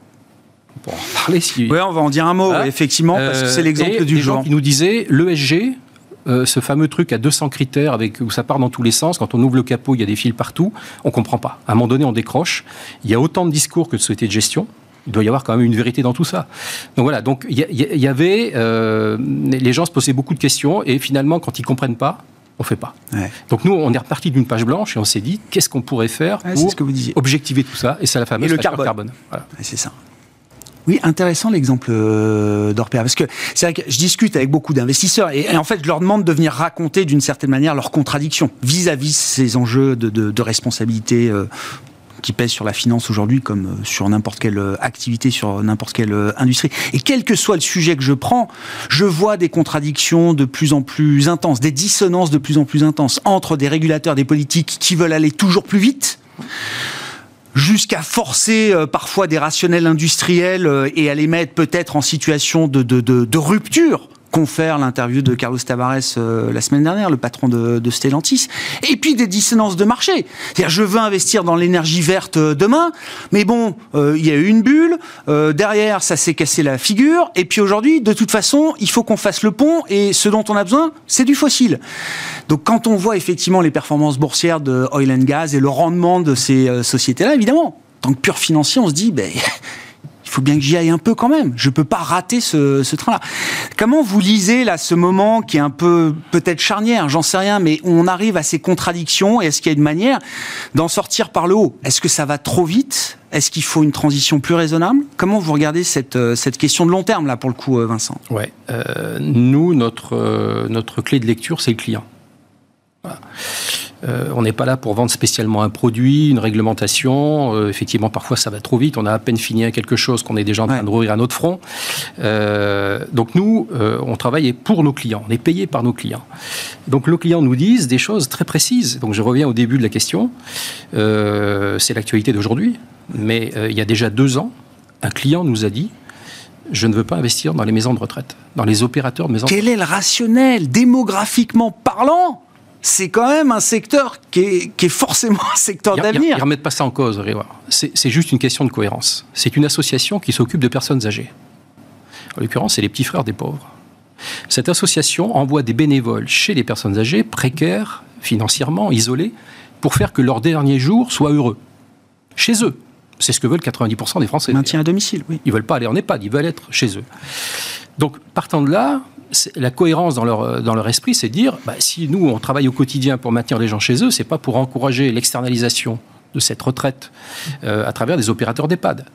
On en parler si. Oui, on va en dire un mot, hein effectivement, parce que c'est euh, l'exemple du gens qui nous disaient l'ESG, ce fameux truc à 200 critères avec, où ça part dans tous les sens, quand on ouvre le capot, il y a des fils partout, on ne comprend pas. À un moment donné, on décroche. Il y a autant de discours que de sociétés de gestion il doit y avoir quand même une vérité dans tout ça. Donc voilà, donc il y, avait, euh, les gens se posaient beaucoup de questions et finalement, quand ils comprennent pas, on fait pas. Donc nous, on est reparti d'une page blanche et on s'est dit qu'est-ce qu'on pourrait faire pour objectiver tout ça? Et c'est la fameuse le carbone. C'est ça. Oui, intéressant l'exemple euh, d'Orpea, parce que c'est vrai que je discute avec beaucoup d'investisseurs et, en fait, je leur demande de venir raconter d'une certaine manière leurs contradictions vis-à-vis ces enjeux de, responsabilité euh, qui pèse sur la finance aujourd'hui comme sur n'importe quelle activité, sur n'importe quelle industrie. Et quel que soit le sujet que je prends, je vois des contradictions de plus en plus intenses, des dissonances de plus en plus intenses entre des régulateurs, des politiques qui veulent aller toujours plus vite jusqu'à forcer euh, parfois des rationnels industriels euh, et à les mettre peut-être en situation de, rupture confère l'interview de Carlos Tavares euh, la semaine dernière, le patron de, de, Stellantis, et puis des dissonances de marché. C'est-à-dire, je veux investir dans l'énergie verte euh, demain, mais bon, euh, il y a eu une bulle, euh, derrière, ça s'est cassé la figure, et puis aujourd'hui, de toute façon, il faut qu'on fasse le pont, et ce dont on a besoin, c'est du fossile. Donc, quand on voit effectivement les performances boursières de Oil and Gas et le rendement de ces euh, sociétés-là, évidemment, en tant que pur financier, on se dit, ben, faut bien que j'y aille un peu quand même. Je peux pas rater ce, train-là. Comment vous lisez là ce moment qui est un peu peut-être charnière, j'en sais rien, mais on arrive à ces contradictions et est-ce qu'il y a une manière d'en sortir par le haut? Est-ce que ça va trop vite? Est-ce qu'il faut une transition plus raisonnable? Comment vous regardez cette, euh, cette question de long terme là pour le coup, euh, Vincent? Ouais, euh, nous notre notre clé de lecture c'est le client. Voilà. Euh, on n'est pas là pour vendre spécialement un produit, une réglementation. Euh, effectivement, parfois ça va trop vite. On a à peine fini à quelque chose qu'on est déjà en train Ouais. de rouvrir un autre front. Euh, donc nous, euh, on travaille pour nos clients. On est payé par nos clients. Donc nos clients nous disent des choses très précises. Donc je reviens au début de la question. Euh, C'est l'actualité d'aujourd'hui. Mais euh, il y a déjà deux ans, un client nous a dit je ne veux pas investir dans les maisons de retraite, dans les opérateurs de maisons de Quel est le rationnel Démographiquement parlant, c'est quand même un secteur qui est, qui est forcément un secteur Ils ne d'avenir. remettent pas ça en cause. C'est juste une question de cohérence. C'est une association qui s'occupe de personnes âgées. En l'occurrence, c'est les petits frères des pauvres. Cette association envoie des bénévoles chez les personnes âgées, précaires, financièrement, isolées, pour faire que leurs derniers jours soient heureux. Chez eux. C'est ce que veulent 90% des Français. Maintien à domicile, oui. Ils veulent pas aller en EHPAD, ils veulent être chez eux. Donc, partant de là, la cohérence dans leur, dans leur esprit, c'est de dire, bah, si nous, on travaille au quotidien pour maintenir les gens chez eux, c'est pas pour encourager l'externalisation de cette retraite euh, à travers des opérateurs d'EHPAD.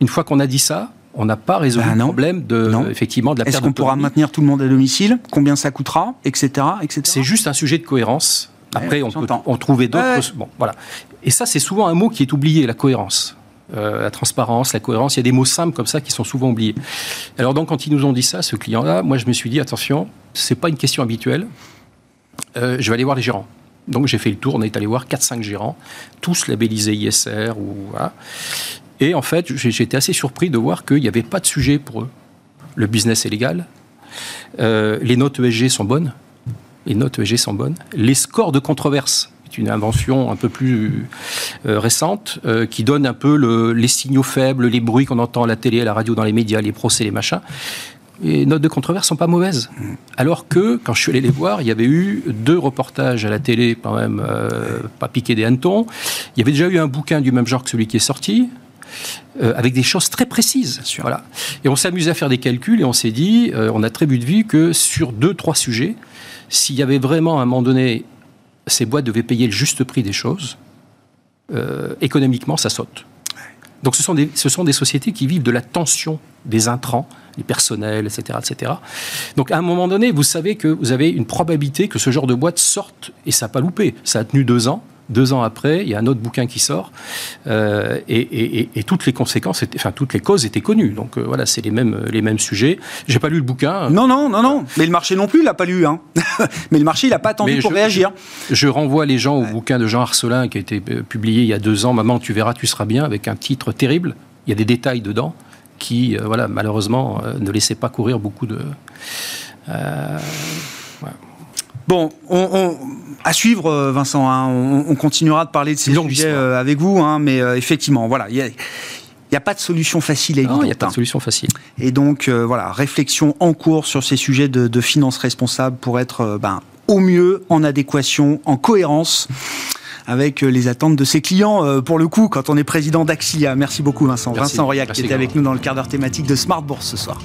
Une fois qu'on a dit ça, on n'a pas résolu Bah le problème de, Non. effectivement, de la Est-ce qu'on pourra maintenir tout le monde à domicile? Combien ça coûtera Etc. etc. C'est juste un sujet de cohérence. Après, Ouais, on peut en trouver d'autres. Ouais. Bon, voilà. Et ça, c'est souvent un mot qui est oublié, la cohérence. Euh, la transparence, la cohérence, il y a des mots simples comme ça qui sont souvent oubliés. Alors donc, quand ils nous ont dit ça, ce client-là, moi, je me suis dit, attention, c'est pas une question habituelle. Euh, je vais aller voir les gérants. Donc j'ai fait le tour, on est allé voir 4-5 gérants, tous labellisés ISR ou voilà. Et en fait, été assez surpris de voir qu'il n'y avait pas de sujet pour eux. Le business est légal, Euh, les notes ESG sont bonnes, les notes ESG sont bonnes. Les scores de controverse est une invention un peu plus euh, récente euh, qui donne un peu le- les signaux faibles, les bruits qu'on entend à la télé, à la radio, dans les médias, les procès, les machins. Les notes de controverse sont pas mauvaises. Alors que, quand je suis allé les voir, il y avait eu deux reportages à la télé, quand même, euh, pas piqué des hannetons. Il y avait déjà eu un bouquin du même genre que celui qui est sorti, euh, avec des choses très précises. Voilà. Et on s'est amusé à faire des calculs et on s'est dit, euh, on a très bu de vue que sur deux, trois sujets, s'il y avait vraiment à un moment donné, ces boîtes devaient payer le juste prix des choses, euh, économiquement, ça saute. Donc ce sont, des, ce sont des sociétés qui vivent de la tension des intrants, les personnels, etc., etc. Donc à un moment donné, vous savez que vous avez une probabilité que ce genre de boîte sorte, et ça n'a pas loupé. Ça a tenu deux ans. Deux ans après, il y a un autre bouquin qui sort, euh, et, et- et- et toutes les conséquences, étaient- enfin toutes les causes étaient connues. Donc euh, voilà, c'est les mêmes, les mêmes sujets. J'ai pas lu le bouquin. Non, non, non, non. Mais le marché non plus, il l'a pas lu. Hein. Mais le marché, il n'a pas attendu Mais pour je- réagir. Je renvoie les gens au bouquin de Jean Arcelin qui a été euh, publié il y a deux ans, Maman, tu verras, tu seras bien, avec un titre terrible. Il y a des détails dedans qui, euh, voilà, malheureusement, euh, ne laissaient pas courir beaucoup de. euh, Bon, on, on- à suivre, euh, Vincent. hein. on, on continuera de parler de ces sujets euh, avec vous, hein, mais euh, effectivement, voilà, il y a. Il n'y a pas de solution facile et non, il n'y a évidente. pas hein. de solution facile. Et donc, euh, voilà, réflexion en cours sur ces sujets de, de finances responsables pour être ben, au mieux en adéquation, en cohérence avec les attentes de ses clients, pour le coup, quand on est président d'Axilia. Merci beaucoup, Vincent. Merci. Vincent Royac, qui était avec nous dans le quart d'heure thématique de Smart Bourse ce soir.